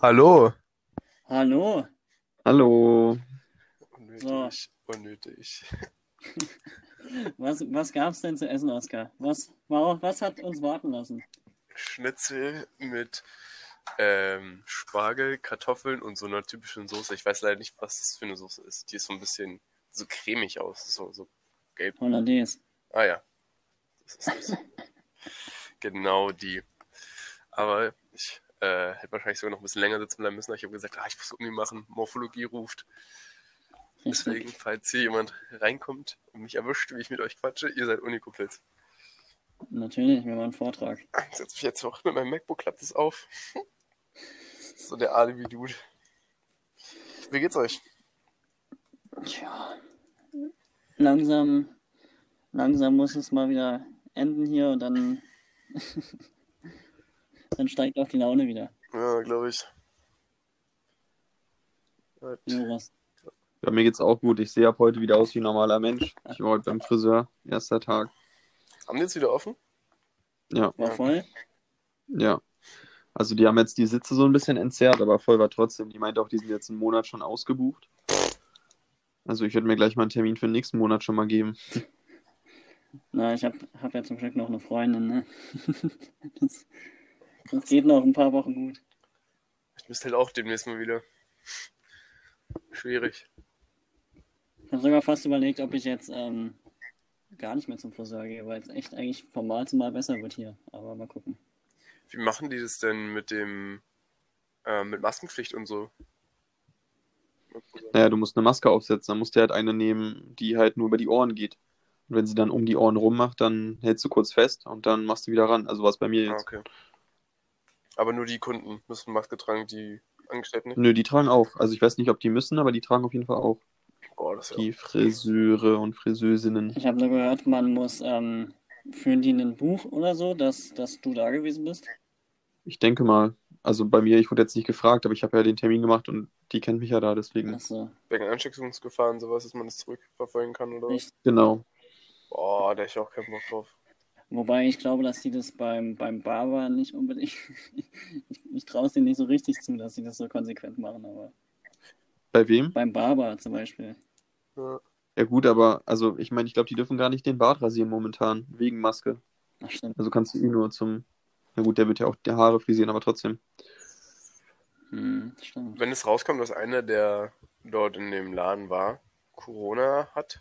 Hallo. Hallo. Hallo. Unnötig, unnötig. Was, was gab's denn zu essen, Oskar? Was, was hat uns warten lassen? Schnitzel mit ähm, Spargel, Kartoffeln und so einer typischen Soße. Ich weiß leider nicht, was das für eine Soße ist. Die ist so ein bisschen so cremig aus, so, so gelb. Hollandaise. Ah ja. Das ist das. genau die. Aber ich äh, hätte wahrscheinlich sogar noch ein bisschen länger sitzen bleiben müssen. aber Ich habe gesagt, ah, ich muss Uni machen. Morphologie ruft. Deswegen, falls hier jemand reinkommt und mich erwischt, wie ich mit euch quatsche, ihr seid Unikumpels. Natürlich, wir machen einen Vortrag. Ich setze mich jetzt auch mit meinem MacBook, klappt es auf. So der Alibi-Dude. Wie geht's euch? Tja. Langsam, langsam muss es mal wieder enden hier und dann, dann steigt auch die Laune wieder. Ja, glaube ich. Gut. Jonas. Ja, mir geht's auch gut. Ich sehe ab heute wieder aus wie ein normaler Mensch. Ich war heute beim Friseur, erster Tag. Haben die jetzt wieder offen? Ja, War voll? ja. Also die haben jetzt die Sitze so ein bisschen entzerrt, aber voll war trotzdem. Die meinte auch, die sind jetzt einen Monat schon ausgebucht. Also ich würde mir gleich mal einen Termin für den nächsten Monat schon mal geben. Na, ich hab, hab ja zum Glück noch eine Freundin, ne? Das, das geht noch ein paar Wochen gut. Ich müsste halt auch demnächst mal wieder. Schwierig. Ich habe sogar fast überlegt, ob ich jetzt ähm, gar nicht mehr zum Friseur gehe, weil es echt eigentlich vom Mal zu Mal besser wird hier. Aber mal gucken. Wie machen die das denn mit dem äh, mit Maskenpflicht und so? Naja, du musst eine Maske aufsetzen. Dann musst du halt eine nehmen, die halt nur über die Ohren geht. Und wenn sie dann um die Ohren rum macht, dann hältst du kurz fest und dann machst du wieder ran. Also was bei mir Ah, jetzt. okay. Aber nur die Kunden müssen Maske tragen, die Angestellten nicht? Nö, die tragen auch. Also ich weiß nicht, ob die müssen, aber die tragen auf jeden Fall auch. Boah, das ist ja Die Friseure und Friseusinnen. Ich habe nur gehört, man muss, ähm, führen die ein Buch oder so, dass, dass du da gewesen bist? Ich denke mal. Also bei mir, ich wurde jetzt nicht gefragt, aber ich habe ja den Termin gemacht und die kennt mich ja da, deswegen. Achso, wegen Ansteckungsgefahr und sowas, dass man das zurückverfolgen kann oder was? echt. Genau. Boah, da hätte ich auch keinen Bock drauf. Wobei ich glaube, dass die das beim, beim Barber nicht unbedingt. ich ich traue es denen nicht so richtig zu, dass sie das so konsequent machen, aber Bei wem? beim Barber zum Beispiel. Ja. Ja gut, aber also ich meine, ich glaube, die dürfen gar nicht den Bart rasieren momentan, wegen Maske. Ach, stimmt. Also kannst du ihn nur zum. Na gut, der wird ja auch die Haare frisieren, aber trotzdem. Hm, stimmt. Wenn es rauskommt, dass einer, der dort in dem Laden war, Corona hat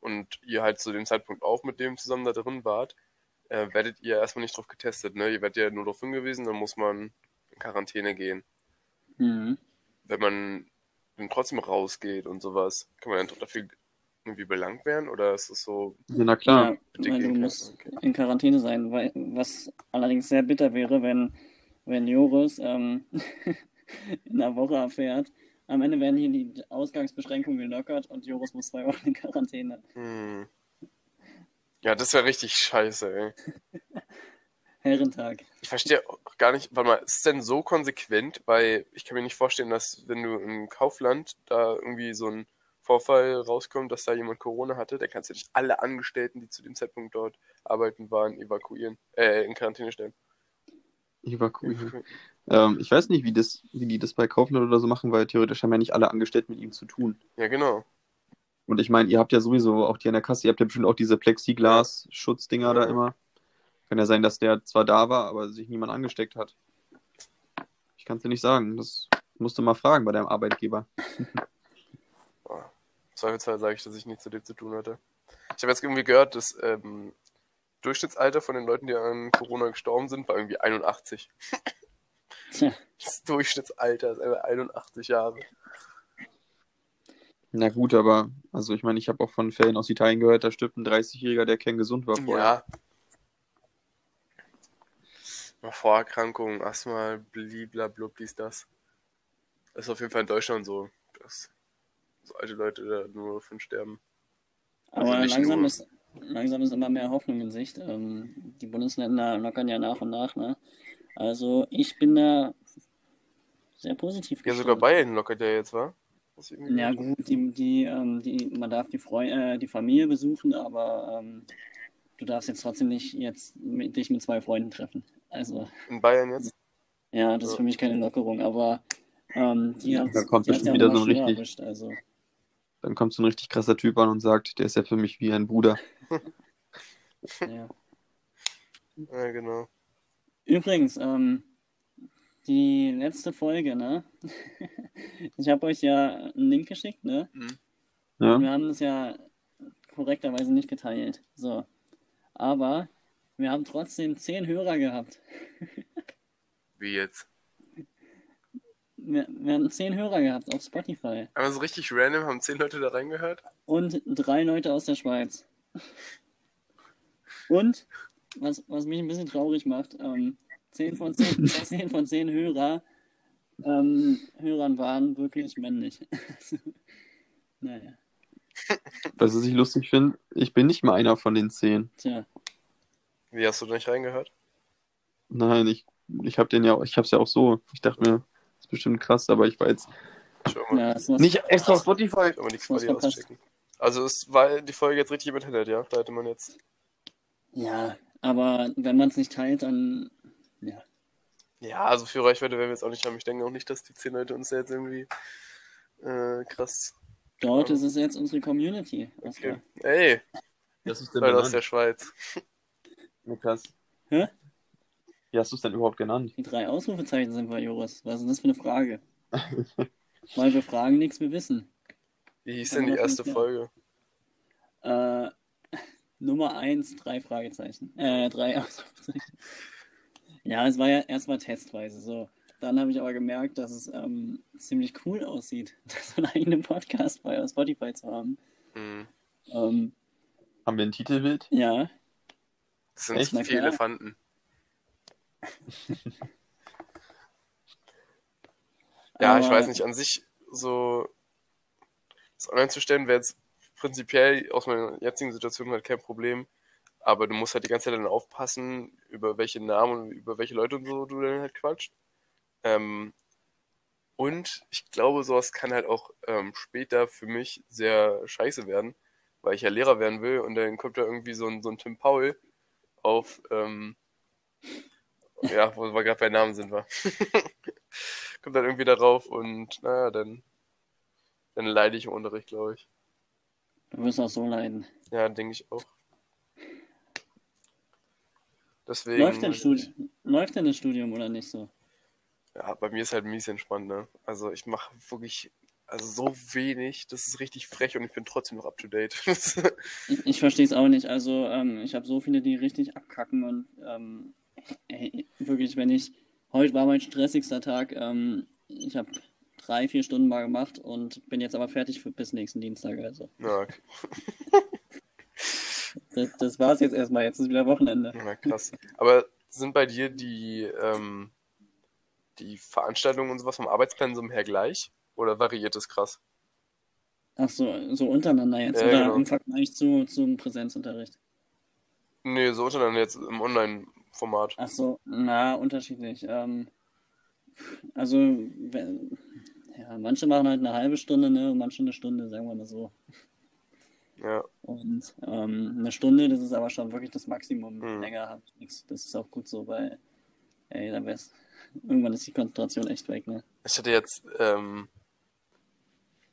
und ihr halt zu dem Zeitpunkt auch mit dem zusammen da drin wart, äh, werdet ihr erstmal nicht drauf getestet, ne? Ihr werdet ja nur darauf hingewiesen, dann muss man in Quarantäne gehen. Hm. Wenn man dann trotzdem rausgeht und sowas, kann man dann dafür irgendwie belangt werden oder ist es so Ja, na klar. Ja, weil du musst okay. in Quarantäne sein, weil, was allerdings sehr bitter wäre, wenn, wenn Joris ähm, in einer Woche erfährt, am Ende werden hier die Ausgangsbeschränkungen gelockert und Joris muss zwei Wochen in Quarantäne. Hm. Ja, das wäre richtig scheiße, ey. Herrentag. Ich verstehe auch gar nicht, warte mal, ist es denn so konsequent? Weil ich kann mir nicht vorstellen, dass wenn du im Kaufland da irgendwie so ein Vorfall rauskommt, dass da jemand Corona hatte, dann kannst du nicht alle Angestellten, die zu dem Zeitpunkt dort arbeiten waren, evakuieren, äh, in Quarantäne stellen. Evakuieren. Ähm, ich weiß nicht, wie, das, wie die das bei Kaufland oder so machen, weil theoretisch haben ja nicht alle Angestellten mit ihm zu tun. Ja, genau. Und ich meine, ihr habt ja sowieso auch die an der Kasse, ihr habt ja bestimmt auch diese Plexiglas-Schutzdinger da immer. Kann ja sein, dass der zwar da war, aber sich niemand angesteckt hat. Ich kann es dir nicht sagen. Das musst du mal fragen bei deinem Arbeitgeber. Im Zweifelsfall sage ich, dass ich nichts mit dem zu tun hatte. Ich habe jetzt irgendwie gehört, das ähm, Durchschnittsalter von den Leuten, die an Corona gestorben sind, war irgendwie 81. Tja, Das Durchschnittsalter ist einfach 81 Jahre. Na gut, aber also ich meine, ich habe auch von Fällen aus Italien gehört, da stirbt ein 30-Jähriger, der kerngesund war vorher. Ja. Mal Vorerkrankungen, Asthma, bliblablub, dies, das. Das ist auf jeden Fall in Deutschland so, dass so alte Leute da nur von sterben. aber Also langsam nur- ist, langsam ist immer mehr Hoffnung in Sicht. Ähm, die Bundesländer lockern ja nach und nach, ne? Also ich bin da sehr positiv Ja, gestimmt. sogar Bayern lockert ja jetzt, war? Was ich irgendwie Ja gut, die, die, ähm, die, man darf die, Freu äh, die Familie besuchen, aber ähm, du darfst jetzt trotzdem nicht jetzt mit, dich mit zwei Freunden treffen. Also. In Bayern jetzt? Ja, das ist Ja. für mich keine Lockerung, aber ähm, die hat Da kommt bestimmt ja wieder so ein richtig- erwischt, also. Dann kommt so ein richtig krasser Typ an und sagt, der ist ja für mich wie ein Bruder. Ja. Ja, genau. Übrigens, ähm, die letzte Folge, ne? Ich habe euch ja einen Link geschickt, ne? Ja? Und wir haben das ja korrekterweise nicht geteilt. So. Aber wir haben trotzdem zehn Hörer gehabt. Wie jetzt? Wir, wir haben zehn Hörer gehabt auf Spotify. Aber so richtig random haben zehn Leute da reingehört? Und drei Leute aus der Schweiz. Und, was, was mich ein bisschen traurig macht, ähm, 10 von 10, 10 von 10 Hörer, ähm, Hörern waren wirklich männlich. naja, Was ich lustig finde, ich bin nicht mal einer von den zehn. tja. Wie hast du da nicht reingehört? Nein, ich, ich habe den ja, ich hab's ja auch so. Ich dachte mir, das ist bestimmt krass, aber ich war jetzt. Ja, nicht extra auf Spotify. Mal die Quali auschecken. Also es war die Folge jetzt richtig im Internet, ja? Da hätte man jetzt. ja, aber wenn man es nicht teilt, dann. Ja. Ja, also für Reichweite werden wir jetzt auch nicht haben. Ich denke auch nicht, dass die zehn Leute uns jetzt irgendwie äh, krass. Dort ist es jetzt unsere Community. Okay. Ey, Das ist denn Leute aus der Schweiz. Niklas. Hä? Wie hast du es denn überhaupt genannt? Die drei Ausrufezeichen sind wir, Joris. Was ist denn das für eine Frage? Weil wir fragen nichts, wir wissen. Wie hieß denn die erste. Folge? Äh, Nummer eins, drei Fragezeichen. Äh, drei Ausrufezeichen. Ja, es war ja erstmal testweise so. Dann habe ich aber gemerkt, dass es ähm, ziemlich cool aussieht, so einen eigenen Podcast bei Spotify zu haben. Hm. Ähm, Haben wir ein Titelbild? ja, Das sind Echt? Klar. Elefanten. Ja, ich aber- weiß nicht, an sich so das online zu stellen wäre jetzt prinzipiell aus meiner jetzigen Situation halt kein Problem. Aber du musst halt die ganze Zeit dann aufpassen, über welche Namen und über welche Leute und so du dann halt quatscht. Ähm, und ich glaube, sowas kann halt auch ähm, später für mich sehr scheiße werden, weil ich ja Lehrer werden will und dann kommt da irgendwie so ein, so ein Tim Paul auf, ähm, ja, wo wir gerade bei Namen sind, war. kommt dann irgendwie darauf und naja, dann, dann leide ich im Unterricht, glaube ich. Du wirst auch so leiden. Ja, denke ich auch. Deswegen, Läuft denn, Studi Läuft denn das Studium oder nicht so? ja, bei mir ist halt mies entspannt, ne? Also ich mache wirklich, also so wenig, das ist richtig frech und ich bin trotzdem noch up to date. Ich, ich verstehe es auch nicht. Also, ähm, ich habe so viele, die richtig abkacken und ähm, ey, wirklich, wenn ich, heute war mein stressigster Tag, ähm, ich habe drei, vier Stunden mal gemacht und bin jetzt aber fertig für, bis nächsten Dienstag. Also, ja, okay. das, das war's jetzt erstmal. Jetzt ist wieder Wochenende. ja, krass. Aber sind bei dir die, ähm, die Veranstaltungen und sowas vom Arbeitspensum her gleich? Oder variiert es krass? Ach so, so untereinander jetzt Ja, oder genau. im Vergleich zu, zum Präsenzunterricht? Nee, so untereinander jetzt im Online-Format. Ach so, na, unterschiedlich. Ähm, also, wenn, ja, manche machen halt eine halbe Stunde, ne, und manche eine Stunde, sagen wir mal so. Ja, Und ähm, eine Stunde, das ist aber schon wirklich das Maximum. Mhm. Länger habe ich nichts. Das ist auch gut so, weil, ey, dann wär's. Irgendwann ist die Konzentration echt weg, ne? ich hatte jetzt ähm,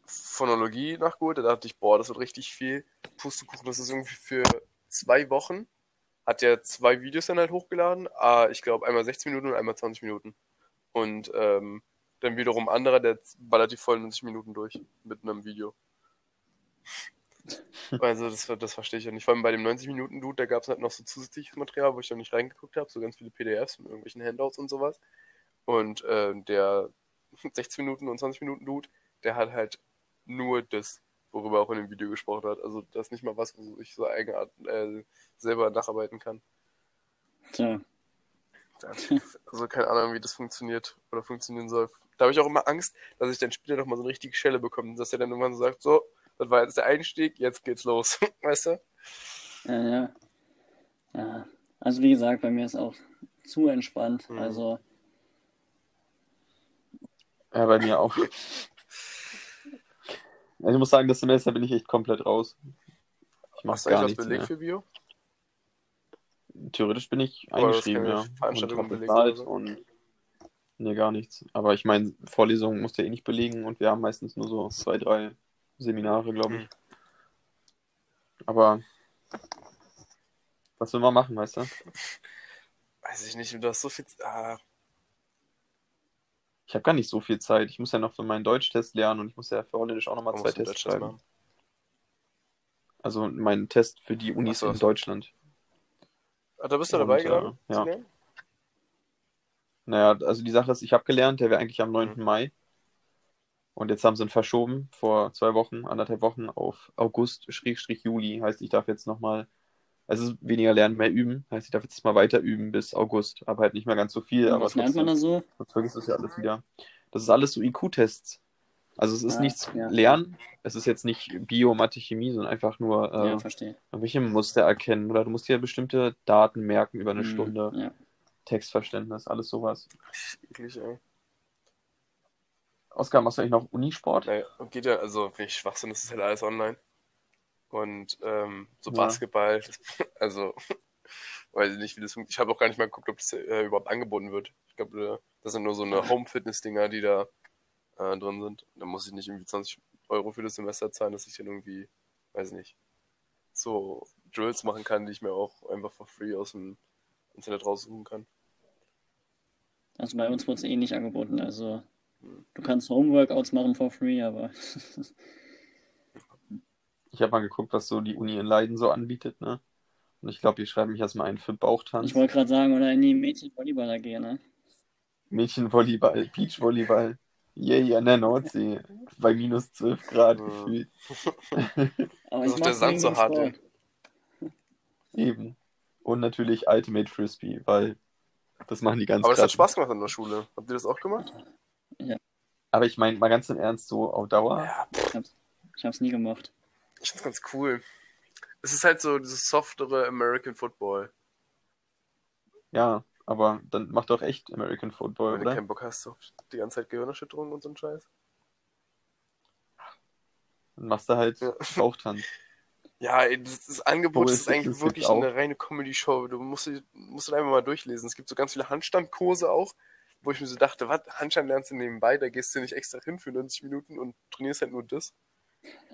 Phonologie nachgeholt, da dachte ich, boah, das wird richtig viel. Pustekuchen, das ist irgendwie für zwei Wochen. Hat ja zwei Videos dann halt hochgeladen. Ah, ich glaube einmal 16 Minuten und einmal 20 Minuten. Und ähm, dann wiederum anderer, der ballert die vollen 90 Minuten durch mit einem Video. Also das, das verstehe ich ja nicht. Vor allem bei dem 90-Minuten-Dude, da gab es halt noch so zusätzliches Material, wo ich noch nicht reingeguckt habe, so ganz viele PDFs und irgendwelchen Handouts und sowas. Und äh, der 16 Minuten und 20 Minuten Dude, der hat halt nur das, worüber er auch in dem Video gesprochen hat. Also das ist nicht mal was, wo ich so eigenart äh, selber nacharbeiten kann. Tja, Also keine Ahnung, wie das funktioniert oder funktionieren soll. Da habe ich auch immer Angst, dass ich dann später nochmal so eine richtige Schelle bekomme, dass er dann irgendwann so sagt, so, das war jetzt der Einstieg, jetzt geht's los. weißt du? ja, ja. Ja, also wie gesagt, bei mir ist auch zu entspannt. Mhm. Also, Ja, bei mir auch. Also ich muss sagen, das Semester bin ich echt komplett raus. Ich mache Hast du gar nichts belegt mehr. für Bio? Theoretisch bin ich Aber eingeschrieben, ja. Und Veranstaltung habe belegt oder so? und Nee, gar nichts. Aber ich meine, Vorlesungen musst du ja eh nicht belegen und wir haben meistens nur so zwei, drei Seminare, glaube ich. Hm. Aber was will man machen, weißt du? Weiß ich nicht, du hast so viel. Ah, Ich habe gar nicht so viel Zeit. Ich muss ja noch für meinen Deutschtest lernen und ich muss ja für Holländisch auch nochmal zwei Tests schreiben. machen? Also meinen Test für die Unis so, in so. Deutschland. Ah, da bist du Und, dabei äh, gerade? ja. zu lernen? Naja, also die Sache ist, ich habe gelernt, der wäre eigentlich am 9. Mhm. Mai. Und jetzt haben sie ihn verschoben vor zwei Wochen, anderthalb Wochen auf August, Schrägstrich Juli. Heißt, ich darf jetzt nochmal, also es ist weniger lernen, mehr üben. Heißt, ich darf jetzt mal weiter üben bis August. Aber halt nicht mehr ganz so viel, Und aber was lernt man da so? sonst vergisst du es ja alles wieder. Das ist alles so IQ-Tests. Also es ist Ah, nichts ja. Lernen, es ist jetzt nicht Bio, Mathe, Chemie, sondern einfach nur äh, Ja, verstehe. irgendwelche Muster erkennen oder du musst dir bestimmte Daten merken über eine Hm, Stunde, Ja. Textverständnis, alles sowas. Eklig, ey. Oskar, machst du eigentlich noch Unisport? Naja, geht ja, also, wenn ich Schwachsinn, das ist halt alles online. Und ähm, so Ja. Basketball, das, also, weiß ich nicht, wie das funktioniert. Ich habe auch gar nicht mal geguckt, ob das äh, überhaupt angeboten wird. Ich glaube, äh, das sind nur so eine Home-Fitness-Dinger, die da äh, drin sind. Da muss ich nicht irgendwie 20 Euro für das Semester zahlen, dass ich dann irgendwie, weiß nicht, so Drills machen kann, die ich mir auch einfach for free aus dem Internet raussuchen kann. Also bei uns wurde es eh nicht angeboten. Also du kannst Homeworkouts machen for free, aber Ich habe mal geguckt, was so die Uni in Leiden so anbietet, ne? Und ich glaube, die schreiben mich erstmal ein für Bauchtanz, ich wollte gerade sagen, oder in die Mädchenvolleyball gehen, ne? Mädchenvolleyball, Beachvolleyball. Yay, an der Nordsee. Bei minus 12 Grad gefühlt. Aber Das ich ist der Sand so hart, Sport. Eben. Und natürlich Ultimate Frisbee, weil das machen die ganz Aber das hat. Spaß gemacht in der Schule. Habt ihr das auch gemacht? Aber ich meine, mal ganz im Ernst, so auf Dauer. Ja, Ich hab's, ich hab's nie gemacht. ich find's ganz cool. Es ist halt so dieses softere American Football. Ja, aber dann mach doch echt American Football, Wenn du oder? keinen Bock hast auf die ganze Zeit Gehirnerschütterung und so ein Scheiß. Dann machst du halt Ja. Bauchtanz. Ja, ey, das, das Angebot ist ist eigentlich das wirklich eine reine Comedy-Show. Du musst, musst du einfach mal durchlesen. Es gibt so ganz viele Handstandkurse auch, wo ich mir so dachte, was, Handstand lernst du nebenbei, da gehst du nicht extra hin für 90 Minuten und trainierst halt nur das.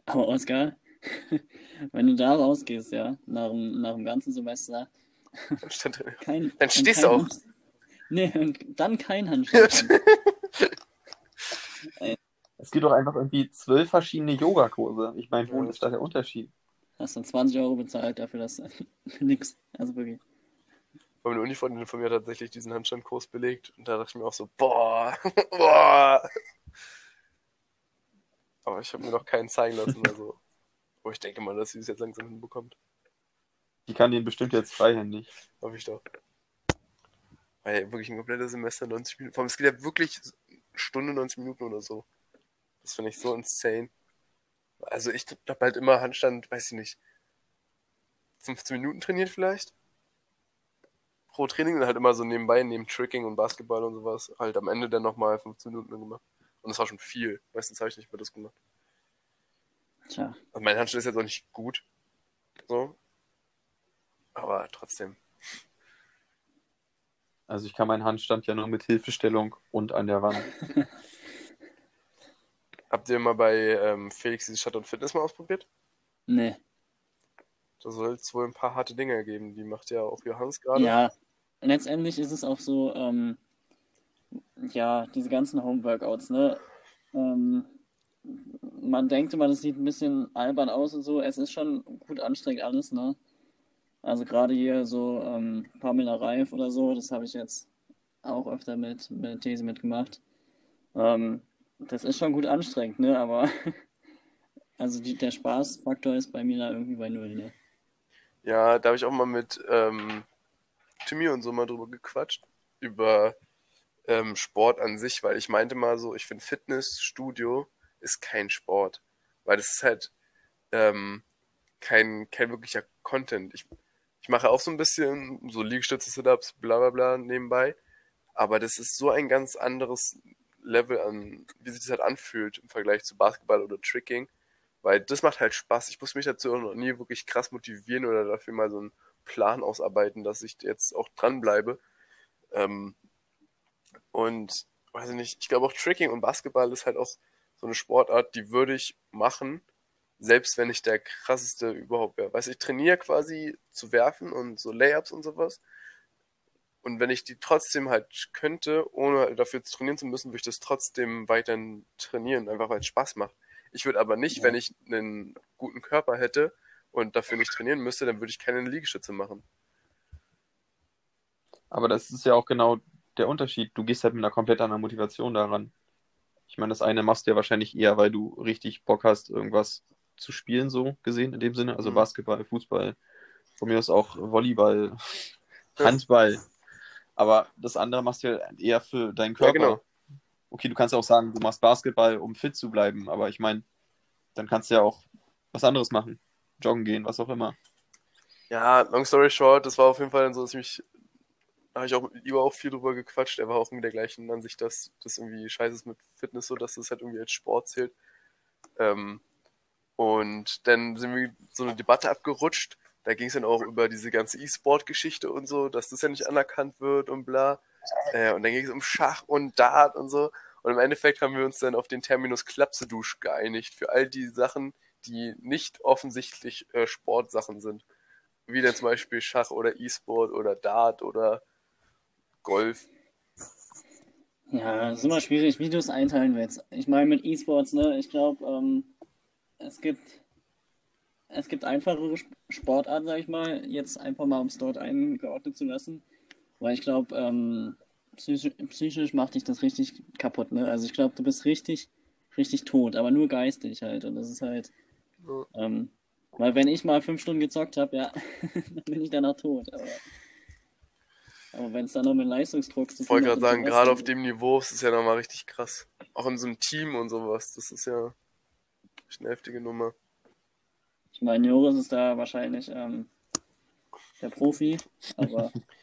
Aber Oskar, wenn du da rausgehst, ja, nach dem, nach dem ganzen Semester, Handstand kein. Dann stehst du auch. Hand- Nee, und dann kein Handstand. Es gibt doch einfach irgendwie zwölf verschiedene Yogakurse. Ich meine, wo Ja, ist da der Unterschied? Hast dann 20 Euro bezahlt dafür, dass nix. Also wirklich. Weil meine Unifreundin von mir tatsächlich diesen Handstandkurs belegt und da dachte ich mir auch so, boah, boah. Aber ich habe mir noch keinen zeigen lassen, also. Aber ich denke mal, dass sie es jetzt langsam hinbekommt. Die kann den bestimmt jetzt freihändig. Hoffe ich doch. Weil wirklich ein komplettes Semester 90 Minuten. Vor allem, es geht ja wirklich Stunde 90 Minuten oder so. Das finde ich so insane. Also ich habe halt immer Handstand, weiß ich nicht, 15 Minuten trainiert vielleicht. Pro Training und halt immer so nebenbei, neben Tricking und Basketball und sowas, halt am Ende dann nochmal 15 Minuten gemacht. Und das war schon viel. Meistens habe ich nicht mehr das gemacht. Tja, Also mein Handstand ist jetzt auch nicht gut. So. Aber trotzdem. Also ich kann meinen Handstand ja nur mit Hilfestellung und an der Wand. Habt ihr mal bei ähm, Felix dieses Shutdown Fitness mal ausprobiert? nee. Da soll es wohl ein paar harte Dinge geben. Die macht ja auch Johannes gerade. Ja, letztendlich ist es auch so, ähm, ja, diese ganzen Homeworkouts, ne? Ähm, man denkt immer, das sieht ein bisschen albern aus und so. Es ist schon gut anstrengend alles, ne? Also gerade hier so ähm, Pamela Reif oder so, das habe ich jetzt auch öfter mit, mit These mitgemacht. Ähm, das ist schon gut anstrengend, ne? Aber also die, der Spaßfaktor ist bei mir da irgendwie bei null, ne? Ja, da habe ich auch mal mit ähm, Timmy und so mal drüber gequatscht. Über ähm, Sport an sich, weil ich meinte mal so, ich finde Fitnessstudio ist kein Sport. Weil das ist halt ähm, kein, kein wirklicher Content. Ich, ich mache auch so ein bisschen so Liegestütze, Sit-Ups, bla bla bla nebenbei. Aber das ist so ein ganz anderes Level an, wie sich das halt anfühlt im Vergleich zu Basketball oder Tricking. Weil das macht halt Spaß. Ich muss mich dazu auch noch nie wirklich krass motivieren oder dafür mal so einen Plan ausarbeiten, dass ich jetzt auch dranbleibe. Ähm, und weiß ich nicht, ich glaube auch Tricking und Basketball ist halt auch so eine Sportart, die würde ich machen, selbst wenn ich der krasseste überhaupt wäre. Weißt ich trainiere quasi zu werfen und so Layups und sowas. Und wenn ich die trotzdem halt könnte, ohne dafür trainieren zu müssen, würde ich das trotzdem weiterhin trainieren, einfach weil es Spaß macht. Ich würde aber nicht, Ja. wenn ich einen guten Körper hätte und dafür nicht trainieren müsste, dann würde ich keine Liegestütze machen. Aber das ist ja auch genau der Unterschied. Du gehst halt mit einer komplett anderen Motivation daran. Ich meine, das eine machst du ja wahrscheinlich eher, weil du richtig Bock hast, irgendwas zu spielen, so gesehen in dem Sinne. Also Mhm. Basketball, Fußball, von mir aus auch Volleyball, Ja. Handball. Aber das andere machst du ja eher für deinen Ja, Körper. genau. Okay, du kannst auch sagen, du machst Basketball, um fit zu bleiben, aber ich meine, dann kannst du ja auch was anderes machen. Joggen gehen, was auch immer. Ja, long story short, das war auf jeden Fall dann so ziemlich, da habe ich auch mit auch viel drüber gequatscht. Er war auch mit der gleichen Ansicht, dass das irgendwie scheiße ist mit Fitness, so dass das halt irgendwie als Sport zählt. Ähm, und dann sind wir so eine Debatte abgerutscht. Da ging es dann auch über diese ganze E-Sport-Geschichte und so, dass das ja nicht anerkannt wird und bla. Äh, und dann ging es um Schach und Dart und so. Und im Endeffekt haben wir uns dann auf den Terminus Klapsedusch geeinigt für all die Sachen, die nicht offensichtlich äh, Sportsachen sind. Wie denn zum Beispiel Schach oder E-Sport oder Dart oder Golf. Ja, ist immer schwierig, wie du es einteilen willst. Ich meine, mit E-Sports, ne, ich glaube, ähm, es gibt, es gibt einfachere Sp- Sportarten, sag ich mal, jetzt einfach mal, um es dort eingeordnet zu lassen. Weil ich glaube, ähm, psychisch, psychisch macht dich das richtig kaputt, ne? Also ich glaube, du bist richtig, richtig tot, aber nur geistig halt. Und das ist halt, Ja. ähm, weil wenn ich mal fünf Stunden gezockt habe, ja, dann bin ich danach tot. Aber, aber wenn es dann noch mit Leistungsdruck zu Ich wollte tun hat gerade und sagen, sowas, gerade auf dem Niveau ist es ja nochmal richtig krass. Auch in so einem Team und sowas. Das ist ja eine heftige Nummer. Ich meine, Joris ist da wahrscheinlich ähm, der Profi, aber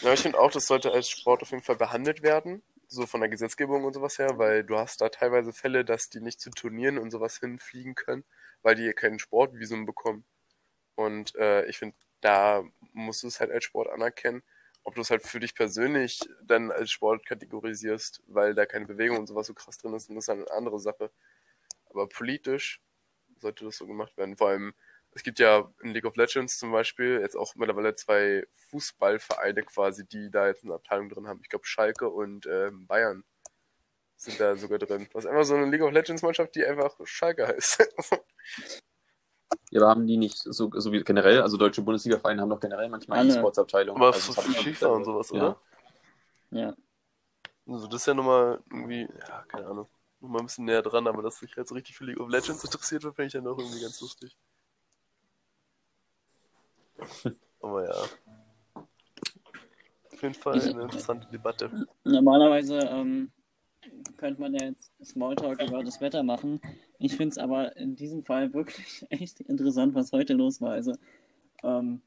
Ja, ich finde auch, das sollte als Sport auf jeden Fall behandelt werden. So von der Gesetzgebung und sowas her, weil du hast da teilweise Fälle, dass die nicht zu Turnieren und sowas hinfliegen können, weil die kein Sportvisum bekommen. Und äh, ich finde, da musst du es halt als Sport anerkennen. Ob du es halt für dich persönlich dann als Sport kategorisierst, weil da keine Bewegung und sowas so krass drin ist, dann ist dann eine andere Sache. Aber politisch sollte das so gemacht werden. Vor allem, es gibt ja in League of Legends zum Beispiel jetzt auch mittlerweile zwei Fußballvereine quasi, die da jetzt eine Abteilung drin haben. Ich glaube, Schalke und ähm, Bayern sind da sogar drin. Das ist einfach so eine League of Legends Mannschaft, die einfach Schalke heißt. Ja, aber haben die nicht so, so wie generell, also deutsche Bundesliga-Vereine haben doch generell manchmal Alle. E-Sports-Abteilungen. Aber Also das für FIFA und sowas, gehört. oder? ja. Also das ist ja nochmal irgendwie, ja, keine Ahnung, nochmal ein bisschen näher dran, aber dass sich halt so richtig für League of Legends interessiert wird, finde ich dann auch irgendwie ganz lustig. Aber ja. Auf jeden Fall eine interessante Debatte. Normalerweise ähm, könnte man ja jetzt Smalltalk über das Wetter machen. Ich finde es aber in diesem Fall wirklich echt interessant, was heute los war. Also, ähm,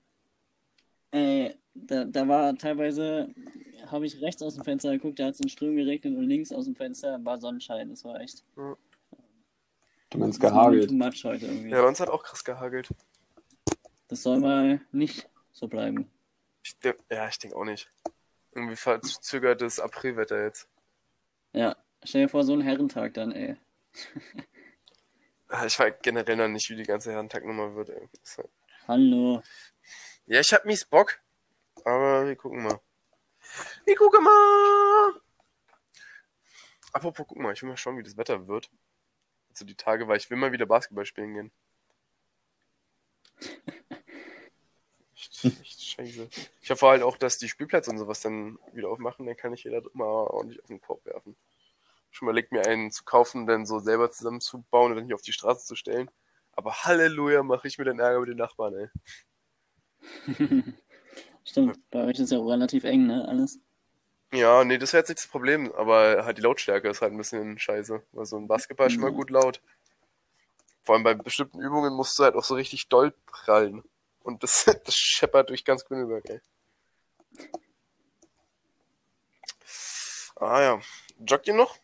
ey, da, da war teilweise, habe ich rechts aus dem Fenster geguckt, da hat es in Strömen geregnet und links aus dem Fenster war Sonnenschein. Das war echt Du meinst gehagelt. too much heute irgendwie. Ja, bei uns hat auch krass gehagelt. Das soll mal nicht so bleiben. Ich ja, ich denke auch nicht. Irgendwie verzögertes Aprilwetter jetzt. Ja, stell dir vor, so ein Herrentag dann, ey. Ah, Ich weiß generell noch nicht, wie die ganze Herrentagnummer wird. Ey. Das Hallo. Ja, ich hab mies Bock. Aber wir gucken mal. Wir gucken mal. Apropos, guck mal, ich will mal schauen, wie das Wetter wird. Also die Tage, weil ich will mal wieder Basketball spielen gehen. Echt, echt scheiße. Ich hoffe halt auch, dass die Spielplätze und sowas dann wieder aufmachen, dann kann ich jeder mal ordentlich auf den Korb werfen. Schon mal legt mir einen zu kaufen, dann so selber zusammenzubauen und dann hier auf die Straße zu stellen. Aber Halleluja, mache ich mir den Ärger mit den Nachbarn, ey. Stimmt, bei euch ist ja auch relativ eng, ne? Alles. Ja, nee, das wäre jetzt nicht das Problem, aber halt die Lautstärke ist halt ein bisschen scheiße. Weil so ein Basketball ist schon mal Mhm. gut laut. Vor allem bei bestimmten Übungen musst du halt auch so richtig doll prallen. Und das, das scheppert durch ganz Grüneberg, ey. Ah ja. Joggt ihr noch?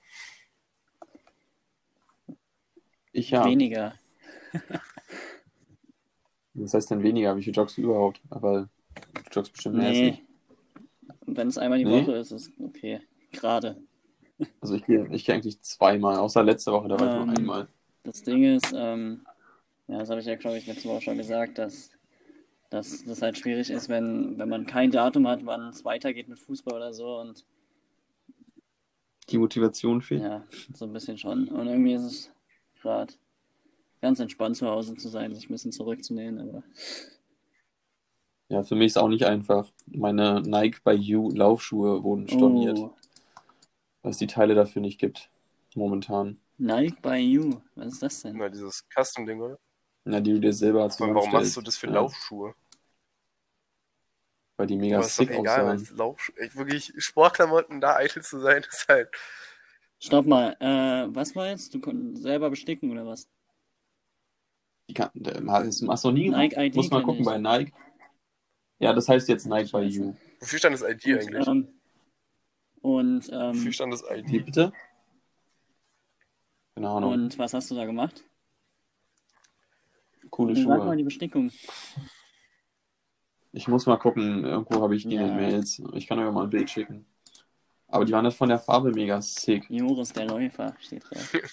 Ich ja. Weniger. Was heißt denn weniger? Wie viel joggst du überhaupt? Aber du joggst bestimmt mehr als ich. Nee. Wenn es einmal die Nee? Woche ist, ist okay. Gerade. Also ich gehe ich gehe eigentlich zweimal, außer letzte Woche, da war ich Ähm, nur einmal. Das Ding ist, ähm, ja, das habe ich ja, glaube ich, letzte Woche schon gesagt, dass, dass das halt schwierig ist, wenn, wenn man kein Datum hat, wann es weitergeht mit Fußball oder so. Und Die Motivation fehlt. ja, so ein bisschen schon. Und irgendwie ist es gerade ganz entspannt zu Hause zu sein, sich ein bisschen zurückzunehmen. Aber Ja, für mich ist auch nicht einfach. Meine Nike by You Laufschuhe wurden storniert, oh, weil es die Teile dafür nicht gibt. Momentan. Nike by You, was ist das denn? Na, dieses Custom-Ding, oder? Ja, die du dir selber allem, warum machst du zusammenstellst. das für Ja, Laufschuhe? Weil die mega Aber ist sick egal, aussahen. Laufschuhe, echt wirklich Sportklamotten, da eitel zu sein, ist halt. Stopp mal, äh, was war jetzt? Du konntest selber besticken oder was? Die kann, der- hast du noch nie? Nike ID Muss mal gucken ich. bei Nike. Ja, das heißt jetzt Nike by Scheiße. You. Wofür stand das ID Gut, eigentlich? ähm, und, Wofür ähm, stand das Wie ID? bitte? Keine Ahnung. und was hast du da gemacht? Coole Sag mal Schuhe. die Bestickung. Ich muss mal gucken. Irgendwo habe ich die in den Ja. Mails. Ich kann euch mal ein Bild schicken. Aber die waren halt von der Farbe mega sick. Joris der Läufer steht drauf.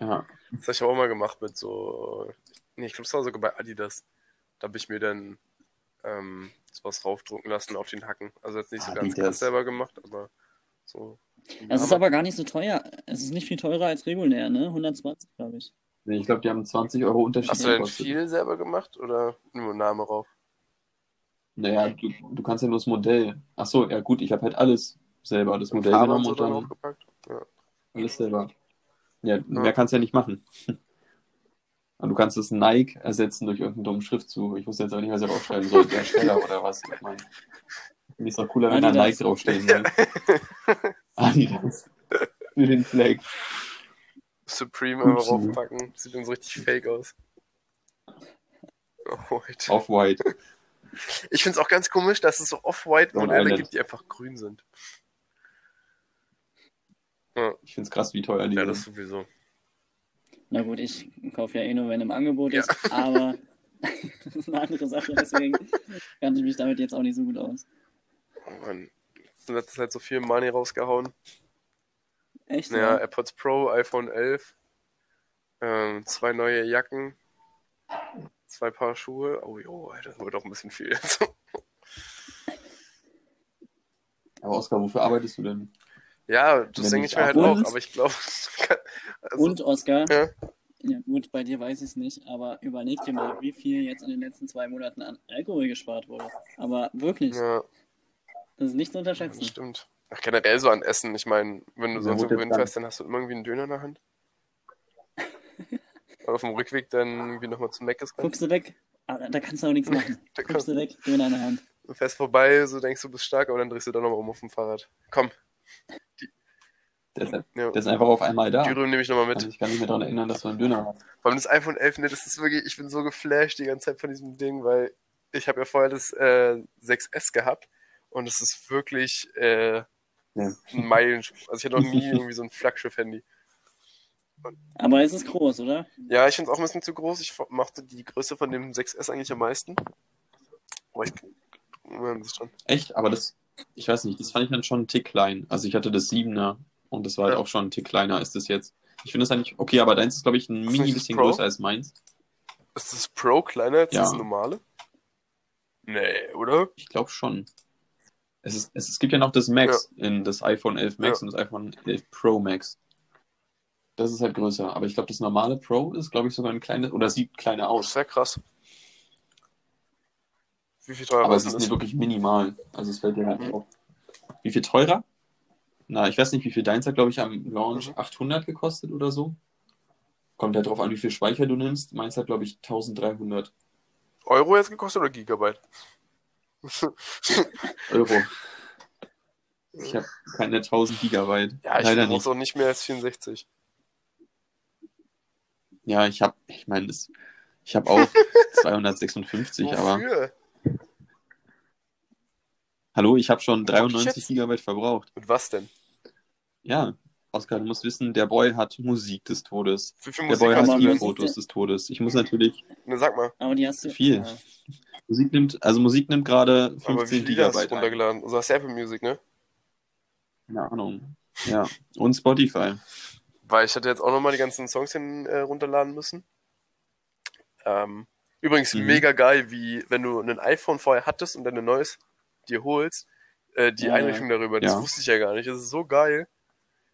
Ja. Das habe ich auch mal gemacht mit so. Nee, ich glaube, es war sogar bei Adidas. Da habe ich mir dann ähm, sowas raufdrucken lassen auf den Hacken. Also jetzt nicht so ganz krass selber gemacht, aber so. Es ist aber gar nicht so teuer. Es ist nicht viel teurer als regulär, ne? 120, glaube ich. Nee, ich glaube, die haben 20 Euro Unterschied Hast du denn viel selber gemacht oder nur Name rauf? Naja, du, du kannst ja nur das Modell. Ach so, ja gut, ich habe halt alles selber, das Modell Farbe genommen und dann dann aufgepackt? Ja. alles selber. Ja, mehr kannst du ja nicht machen. Und du kannst das Nike ersetzen durch irgendeinen dummen Schriftzug. Ich wusste jetzt aber nicht, was er draufschreiben soll. Der Schneller oder was. Ich meine, finde ich doch cooler, wenn da Adidas. Nike draufstehen will. Adidas. Für den Flag. Supreme einfach Upsi. raufpacken. Sieht dann so richtig fake aus. Wait. Off-White. Ich finde es auch ganz komisch, dass es so Off-White-Modelle gibt, die einfach grün sind. Ich finde es krass, wie teuer die Ja, das sind. sowieso. Na gut, ich kaufe ja eh nur, wenn im Angebot Ja. ist, aber das ist eine andere Sache, deswegen kannte ich mich damit jetzt auch nicht so gut aus. Oh Mann. In letzter Zeit so viel Money rausgehauen. Echt? Ja, AirPods Pro, iPhone 11, ähm, zwei neue Jacken, zwei Paar Schuhe. Oh jo, das wird auch ein bisschen viel jetzt. Aber Oskar, wofür arbeitest du denn? ja, das denke ich mir halt auch, aber ich glaube. Also, Und Oskar, Ja. ja gut, bei dir weiß ich es nicht, aber überleg dir mal, wie viel jetzt in den letzten zwei Monaten an Alkohol gespart wurde. Aber wirklich, ja, das ist nicht zu das unterschätzen. stimmt. Ach, generell so an Essen. Ich meine, wenn du Ja, sonst irgendwo hinfährst, dann hast du immer irgendwie einen Döner in der Hand. Und auf dem Rückweg dann irgendwie nochmal zum Meckes rein. Guckst du weg, aber da kannst du auch nichts machen. Da Guckst du weg, du in deiner Hand. Du fährst vorbei, so denkst du bist stark, aber dann drehst du doch nochmal um auf dem Fahrrad. Komm, Der ist, ja. der ist einfach auf einmal da. die Rüben nehme ich nochmal mit. Also ich kann mich mehr daran erinnern, dass du einen Döner hast. Vor allem das iPhone 11, ne, das ist wirklich, ich bin so geflasht die ganze Zeit von diesem Ding, weil ich habe ja vorher das äh, 6S gehabt und es ist wirklich äh, Ja. ein Meilensprung. Also ich hatte noch nie irgendwie so ein Flaggschiff-Handy. Aber es ist groß, oder? Ja, ich finde es auch ein bisschen zu groß. Ich mochte die Größe von dem 6S eigentlich am meisten. Aber ich... Ja, das ist schon. Echt? Aber das, ich weiß nicht, das fand ich dann schon einen Tick klein. Also ich hatte das 7er und das war halt Ja. auch schon einen Tick kleiner als das jetzt. Ich finde das eigentlich, okay, aber deins ist, glaube ich, ein Ist mini bisschen Pro? größer als meins. Ist das Pro kleiner als Ja. das normale? Nee, oder? Ich glaube schon. Es, ist, es, es gibt ja noch das Max in das iPhone 11 Max Ja. und das iPhone 11 Pro Max. Das ist halt größer. Aber ich glaube, das normale Pro ist, glaube ich, sogar ein kleines, oder sieht kleiner Das aus. wäre krass. Wie viel teurer Aber es ist nicht das? wirklich minimal. Also es fällt dir halt Mhm. auf. Wie viel teurer? Na, ich weiß nicht, wie viel deins hat, glaube ich, am Launch Mhm. 800 gekostet oder so. Kommt halt drauf an, wie viel Speicher du nimmst. Meins hat, glaube ich, 1300 Euro jetzt gekostet oder Gigabyte? Euro. Ich habe keine 1000 Gigabyte. ja, ich Leider brauche nicht. auch nicht mehr als 64. Ja, ich habe, ich meine, ich habe auch 256, aber Wofür? hallo, ich habe schon Wirklich 93 jetzt? Gigabyte verbraucht. Mit was denn? Ja, Oskar, du musst wissen, der Boy hat Musik des Todes. Wie viel Der Musik Boy hast hat? Musik? Fotos des Todes. Ich muss natürlich, Ne, sag mal. Aber die hast du. Viel. Ja. Musik nimmt, also Musik nimmt gerade Aber wie 15 Lieder hast du runtergeladen? Also hast du Apple Music, ne? Keine Ahnung. Ja. Und Spotify. Weil ich hatte jetzt auch nochmal die ganzen Songs hin, äh, runterladen müssen. Ähm, übrigens Mhm. mega geil, wie wenn du ein iPhone vorher hattest und dann ein neues dir holst, äh, die Ja, Einrichtung darüber. Das Ja. wusste ich ja gar nicht. Das ist so geil.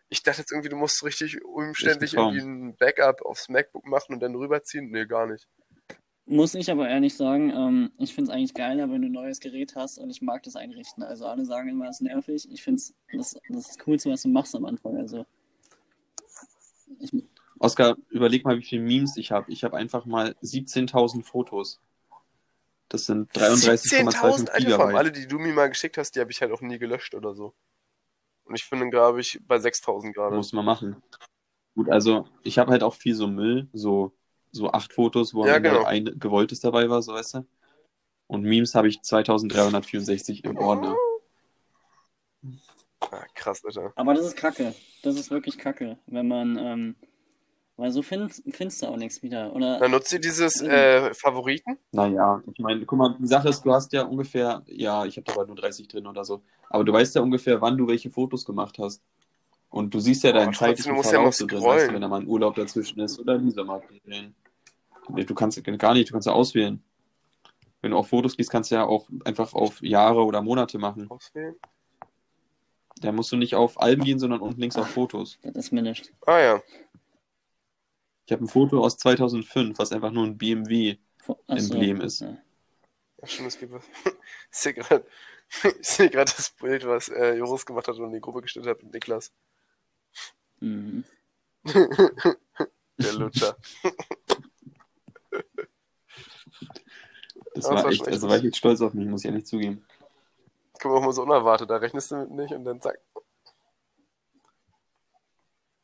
Ich dachte jetzt irgendwie, du musst richtig umständlich irgendwie ein Backup aufs MacBook machen und dann rüberziehen. Nee, gar nicht. Muss ich aber ehrlich sagen, ähm, ich finde es eigentlich geiler, wenn du ein neues Gerät hast und ich mag das einrichten. Also alle sagen immer, es ist nervig. Ich finde es das, das ist Coolste, was du machst am Anfang. Also Oskar, überleg mal, wie viele Memes ich habe. Ich habe einfach mal 17.000 Fotos. Das sind 33,25 Alter, vor allem Gigabyte. alle, die du mir mal geschickt hast, die habe ich halt auch nie gelöscht oder so. Und ich bin, glaube ich, bei 6000 gerade. Muss man machen. Gut, also ich habe halt auch viel so Müll, so, so acht Fotos, wo Ja, genau. ein gewolltes dabei war, so weißt du. Und Memes habe ich 2364 im Ordner. Ah, krass, Alter. aber das ist kacke. Das ist wirklich kacke, wenn man, ähm, weil so findest, findest du auch nichts wieder. Oder Dann nutzt ihr dieses Mhm. äh, Favoriten? Naja, ich meine, guck mal, die Sache ist, du hast ja ungefähr, ja, ich habe da aber nur 30 drin oder so, aber du weißt ja ungefähr, wann du welche Fotos gemacht hast. Und du siehst ja deinen trotzdem, zeitlichen ja Verlauf auch so drin, scrollen. weißt du, wenn da mal ein Urlaub dazwischen ist oder die Sommerferien. Du kannst gar nicht, du kannst ja auswählen. Wenn du auf Fotos gehst, kannst du ja auch einfach auf Jahre oder Monate machen. Auswählen? Da musst du nicht auf Alben gehen, sondern unten links auf Fotos. das ist mir nicht. Ah ja. Ich habe ein Foto aus 2005, was einfach nur ein BMW Ach so. Emblem ist. Ja. Ja, stimmt, es gibt was. Ich sehe gerade das Bild, was äh, Joris gemacht hat und in die Gruppe gestellt hat mit Niklas. Mhm. Der Lutscher. Das das war war echt, schon echt also war ich jetzt stolz auf mich, muss ich ehrlich zugeben. Kommt auch mal so unerwartet. Da rechnest du mit nicht und dann zack.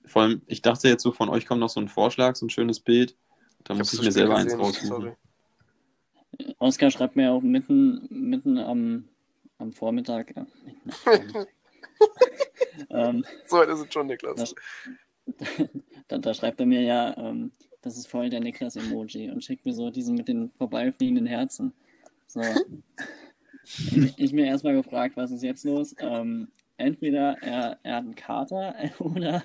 Vor allem, ich dachte jetzt so, von euch kommt noch so ein Vorschlag, so ein schönes Bild. Da muss hab's ich mir selber eins gesehen, raussuchen. Äh, Oskar schreibt mir auch mitten, mitten am, am Vormittag. Äh, ähm, so weit ist es schon, Niklas. Das- da, da schreibt er mir ja, ähm, das ist voll der Niklas-Emoji und schickt mir so diesen mit den vorbeifliegenden Herzen. So. ich, ich mir erstmal gefragt, was ist jetzt los? Ähm, entweder er, er hat einen Kater oder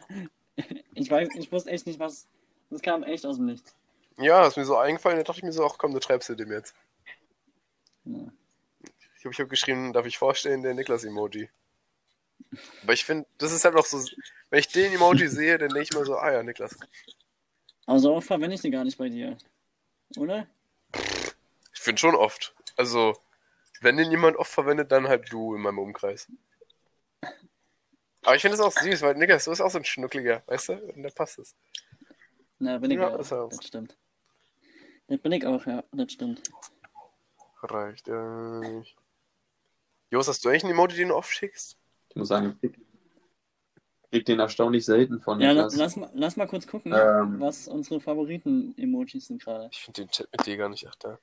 ich weiß, ich wusste echt nicht, was. Das kam echt aus dem Nichts. Ja, ist mir so eingefallen, da dachte ich mir so, ach komm, du schreibst du dem jetzt. Ja. Ich habe ich hab geschrieben, darf ich vorstellen, der Niklas-Emoji. Aber ich finde, das ist halt auch so, wenn ich den Emoji sehe, dann denke ich immer so, ah ja, Niklas. Aber so oft verwende ich den gar nicht bei dir. Oder? Ich finde schon oft. Also, wenn den jemand oft verwendet, dann halt du in meinem Umkreis. Aber ich finde es auch süß, weil Niklas, du bist auch so ein Schnuckliger, weißt du? Und da passt es. Na, bin ich Ja, auch. Das stimmt. Das bin ich auch, ja, das stimmt. Reicht. Äh... Jos, hast du eigentlich einen Emoji, den du oft schickst? Ich muss sagen, ich krieg, den erstaunlich selten von Ja, la- Niklas. lass, mal- lass mal kurz gucken, Ähm. was unsere Favoriten-Emojis sind gerade. Ich finde den Chat mit dir gar nicht, ach da.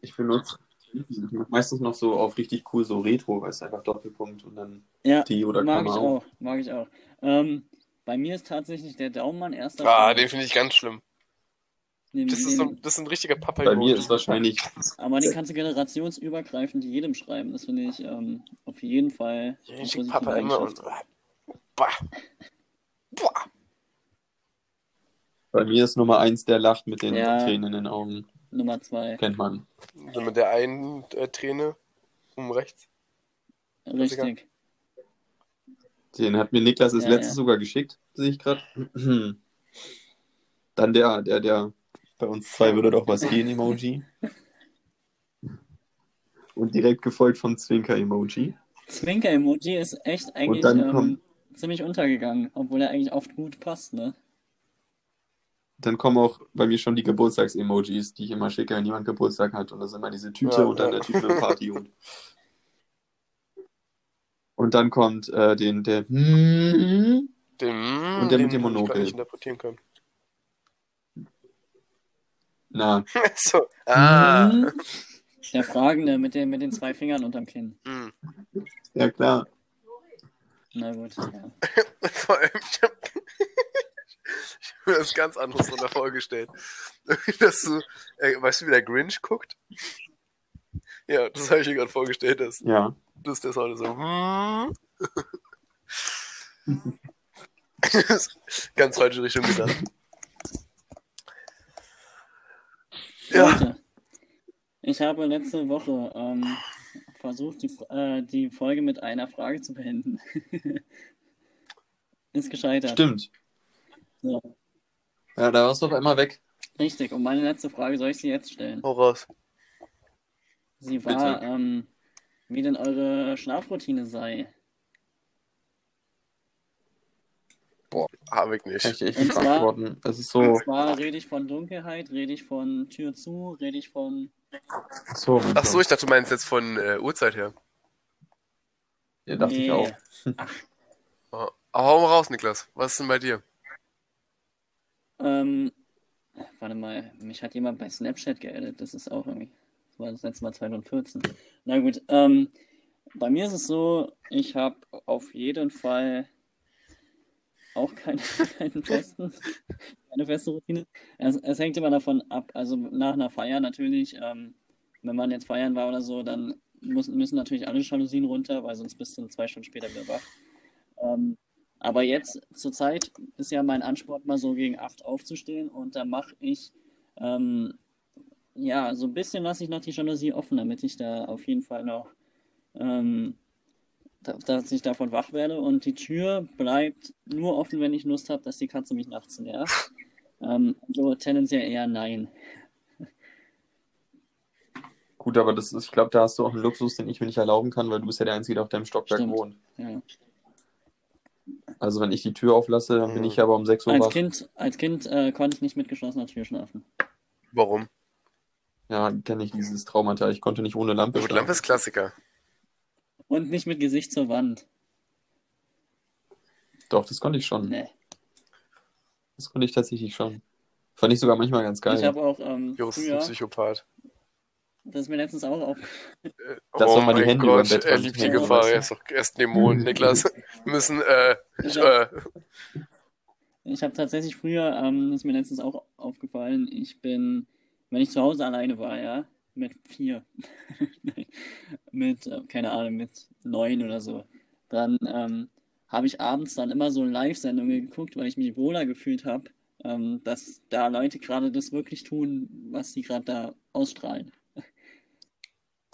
Ich benutze ich meistens noch so auf richtig cool so Retro, weil es einfach Doppelpunkt und dann Ja, die oder mag ich Klammer auch. Mag ich auch. Ähm, bei mir ist tatsächlich der Daumen an erster Ah, Stelle. den finde ich ganz schlimm. Neben Das ist, so, das ist ein richtiger papa Bei mir ist wahrscheinlich, aber den kannst du generationsübergreifend jedem schreiben. Das finde ich ähm, auf jeden Fall Ja, ich schick Papa immer und. Bah. Boah. bei mir ist Nummer eins, der lacht mit den Ja. Tränen in den Augen. Nummer zwei. Kennt man. So mit der einen äh, Träne um rechts. Richtig. Den hat mir Niklas das Ja, letzte ja. sogar geschickt, sehe ich gerade. Dann der, der, der bei uns zwei würde doch was gehen, Emoji. Und direkt gefolgt vom Zwinker-Emoji. Zwinker-Emoji ist echt eigentlich ähm, kommt- ziemlich untergegangen, obwohl er eigentlich oft gut passt, ne? Dann kommen auch bei mir schon die Geburtstags-Emojis, die ich immer schicke, wenn jemand Geburtstag hat. Und das ist immer diese Tüte Ja, und dann ja. der mit dem Partyhut. Und dann kommt äh, den, der Den, Und der den mit dem ich Monokel. nicht interpretieren können. Na, so. Ah. Mhm. Der Fragende mit den, mit den zwei Fingern unterm Kinn. Hm. ja klar. Na gut. Ja. Vor allem, ich habe mir das ganz anderes drunter vorgestellt. Dass du, äh, weißt du, wie der Grinch guckt? Ja, das habe ich mir gerade vorgestellt, dass Ja. das der Sound so. hm. Ganz falsche Richtung gedacht. Ja. Leute, ich habe letzte Woche ähm, versucht, die, äh, die Folge mit einer Frage zu beenden. Ist gescheitert. Stimmt. So. Ja, da warst du auf einmal weg. Richtig, und meine letzte Frage soll ich sie jetzt stellen. Hau raus. Sie war, ähm, wie denn eure Schlafroutine sei. Habe ich nicht. Kann ich echt nicht beantworten. Es ist so, Und zwar rede ich von Dunkelheit, rede ich von Tür zu, rede ich von. so. Ach so, ich dachte, du meinst jetzt von äh, Uhrzeit her. Ja, dachte ich Nee. auch. Oh, hau mal raus, Niklas. Was ist denn bei dir? Ähm, warte mal, mich hat jemand bei Snapchat geaddet, das ist auch irgendwie. Das war das letzte Mal 2014. Na gut, ähm, bei mir ist es so, ich habe auf jeden Fall auch keine, keinen festen, keine feste Routine. Es, es hängt immer davon ab, also nach einer Feier natürlich, ähm, wenn man jetzt feiern war oder so, dann muss, müssen natürlich alle Jalousien runter, weil sonst bist du zwei Stunden später wieder wach. Ähm, aber jetzt zur Zeit ist ja mein Anspruch mal so gegen acht aufzustehen und da mache ich ähm, ja so ein bisschen lasse ich noch die Jalousie offen, damit ich da auf jeden Fall noch ähm, da, dass ich davon wach werde und die Tür bleibt nur offen, wenn ich Lust habe, dass die Katze mich nachts nervt. Ähm, so tendenziell eher nein. Gut, aber das ist, ich glaube, da hast du auch einen Luxus, den ich mir nicht erlauben kann, weil du bist ja der Einzige, der auf deinem Stockwerk Stimmt. wohnt. Ja. Also wenn ich die Tür auflasse, dann bin Mhm. ich aber um 6 Uhr Als wach. Kind, als kind äh, konnte ich nicht mit geschlossener Tür schlafen. Warum? Ja, kenne ich dieses Traumata. Ich konnte nicht ohne Lampe Gut, Lampe ist Klassiker. Und nicht mit Gesicht zur Wand. Doch, das konnte ich schon. Nee. Das konnte ich tatsächlich schon. Fand ich sogar manchmal ganz geil. Ich habe auch ähm, Joris ist früher, ein Psychopath. Das ist mir letztens auch auf, Lass oh doch mal die mein Hände Gott, Bett er liebt die Gefahr. Er ist doch erst Dämon, Niklas. Wir müssen, äh, Ich äh, Ich habe tatsächlich früher, ähm, ist mir letztens auch aufgefallen, ich bin, wenn ich zu Hause alleine war, ja, mit vier, mit, äh, keine Ahnung, mit neun oder so, dann ähm, habe ich abends dann immer so Live-Sendungen geguckt, weil ich mich wohler gefühlt habe, ähm, dass da Leute gerade das wirklich tun, was sie gerade da ausstrahlen.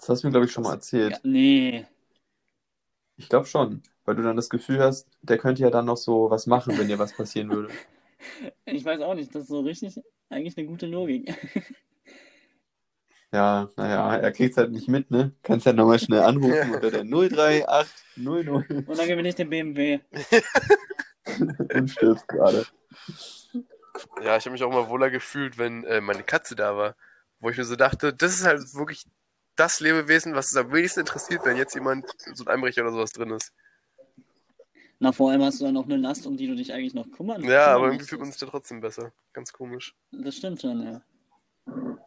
Das hast du mir, glaube ich, schon mal erzählt. Ja, nee, Ich glaube schon. Weil du dann das Gefühl hast, der könnte ja dann noch so was machen, wenn dir was passieren würde. ich weiß auch nicht, das ist so richtig, eigentlich eine gute Logik. Ja, naja, er kriegt halt nicht mit, ne? Kannst ja nochmal schnell anrufen unter der 03800 Und dann gewinne ich den BMW. und stirbst gerade. ja, ich habe mich auch mal wohler gefühlt, wenn äh, meine Katze da war. Wo ich mir so dachte, das ist halt wirklich das Lebewesen, was es am wenigsten interessiert, wenn jetzt jemand, so ein Einbrecher oder sowas drin ist. Na, vor allem hast du dann noch eine Last, um die du dich eigentlich noch kümmern Ja, aber irgendwie fühlt man sich da trotzdem besser. Ganz komisch. Das stimmt schon, ja.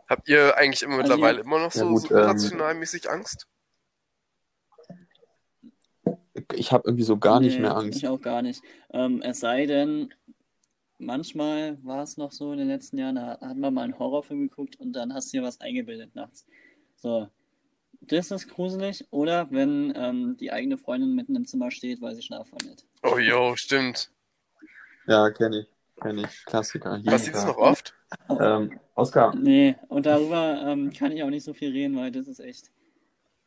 Habt ihr eigentlich immer Also, mittlerweile immer noch ja so, gut, so ähm, rationalmäßig Angst? Ich habe irgendwie so gar nicht Nee, mehr Angst. Ich auch gar nicht. Ähm, es sei denn, manchmal war es noch so in den letzten Jahren, da hat man mal einen Horrorfilm geguckt und dann hast du dir was eingebildet nachts. So. Das ist gruselig. Oder wenn ähm, die eigene Freundin mitten im Zimmer steht, weil sie schlafen will. Oh, jo, stimmt. Ja, kenne ich. Kenne ich. Klassiker. Jeden Passiert das Tag. noch oft? Ähm, Oskar, Nee, und darüber ähm, kann ich auch nicht so viel reden, weil das ist echt.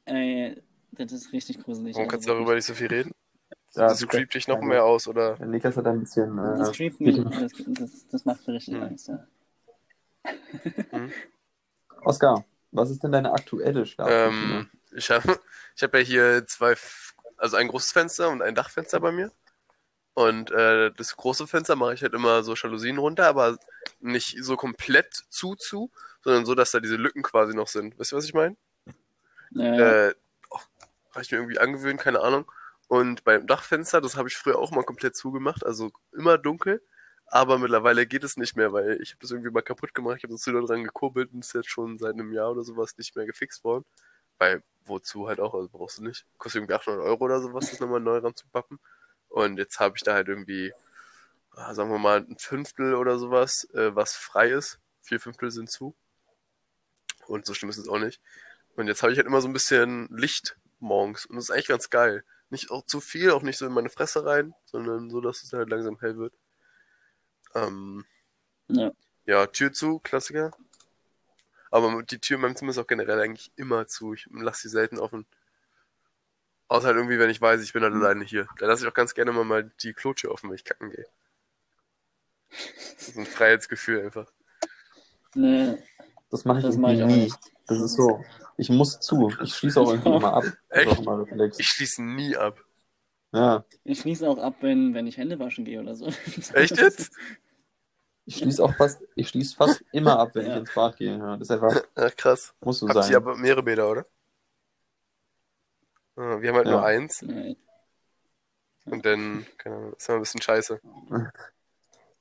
Ey, das ist richtig gruselig. Warum Also kannst du darüber nicht so viel reden? ja, Das creept dich noch mehr aus, oder? Niklas hat ein bisschen. Das Äh, creept mich, das, das, das macht mir richtig Hm. Angst, ja. Oskar, was ist denn deine aktuelle Schlafroutine? Ähm, ich habe ich hab ja hier zwei, also ein großes Fenster und ein Dachfenster bei mir. Und äh, das große Fenster mache ich halt immer so Jalousien runter, aber nicht so komplett zu zu, sondern so, dass da diese Lücken quasi noch sind. Weißt du, was ich meine? Äh, Äh, oh, habe ich mir irgendwie angewöhnt, keine Ahnung. Und beim Dachfenster, das habe ich früher auch mal komplett zugemacht, also immer dunkel. Aber mittlerweile geht es nicht mehr, weil ich habe das irgendwie mal kaputt gemacht. Ich habe das wieder dran gekurbelt und ist jetzt schon seit einem Jahr oder sowas nicht mehr gefixt worden. Weil, wozu halt auch, also brauchst du nicht. Kostet irgendwie 800 Euro oder sowas, das nochmal neu ranzupappen. Und jetzt habe ich da halt irgendwie, ah, sagen wir mal, ein Fünftel oder sowas, äh, was frei ist. Vier Fünftel sind zu. Und so schlimm ist es auch nicht. Und jetzt habe ich halt immer so ein bisschen Licht morgens. Und das ist eigentlich ganz geil. Nicht auch zu viel, auch nicht so in meine Fresse rein, sondern so, dass es halt langsam hell wird. Ähm, Ja. ja, Tür zu, Klassiker. Aber die Tür in meinem Zimmer ist auch generell eigentlich immer zu. Ich lasse sie selten offen. Außer halt irgendwie, wenn ich weiß, ich bin halt alleine hier. Da lasse ich auch ganz gerne mal, mal die Klotür offen, wenn ich kacken gehe. Das ist ein Freiheitsgefühl einfach. Nee, Das mache ich, das mache ich auch nie. nicht. Das ist so. Ich muss zu. Ich schließe auch irgendwie immer ab. Echt? Ich schließe nie ab. Ja. Ich schließe auch ab, wenn, wenn ich Hände waschen gehe oder so. Echt jetzt? Ich schließe auch fast, ich schließe fast immer ab, wenn Ja. ich ins Bad gehe. Ja, das ist einfach, Ach, krass. muss so Habt sein. ihr aber mehrere Bäder, oder? Ah, Wir haben halt Ja. nur eins. Nee. Und dann, keine Ahnung, ist immer ein bisschen scheiße.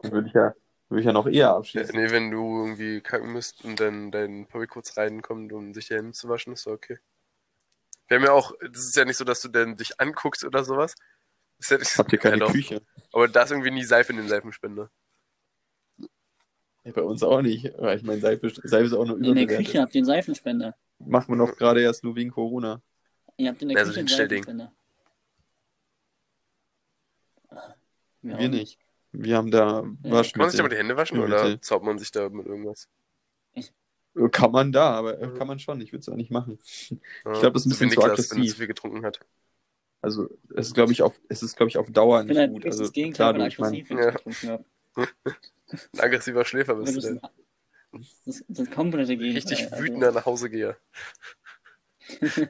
Dann würde ich ja, würde ich ja noch eher Ja, abschließen. nee, wenn du irgendwie kacken müsst und dann dein Papi kurz reinkommt, um sich die Hände zu waschen, ist doch okay. Wir haben ja auch, das ist ja nicht so, dass du dann dich anguckst oder sowas. Das ist ja nicht, Habt ihr keine ja, doch. Küche? Aber da ist irgendwie nie Seife in den Seifenspender. Ja, bei uns auch nicht. Weil ich meine, Seife, Seife ist auch nur In der überbewertet. Küche habt ihr einen Seifenspender. Machen wir noch gerade erst nur wegen Corona. Ihr habt in der Ja, so Küche den einen. Seifenspender. Wir Wir nicht. Wir haben da Ja. Kann man sich da mit Waschmittel. die Hände waschen oder zaubt man sich da mit irgendwas? Kann man da, aber äh, kann man schon. Ich würde es auch nicht machen. Ja, Ich glaub, das ist ein bisschen zu Niklas, wenn er aggressiv. zu viel getrunken hat. Also es ist, glaube ich, auf, es ist, glaube ich, auf Dauer nicht Vielleicht gut. ist Also klar, du, ich meine, aggressiv, Ja. ich getrunken habe. Ein aggressiver Schläfer bist du denn. das, das komplette Gegenteil. Richtig also- wütender nach Hause gehe. ich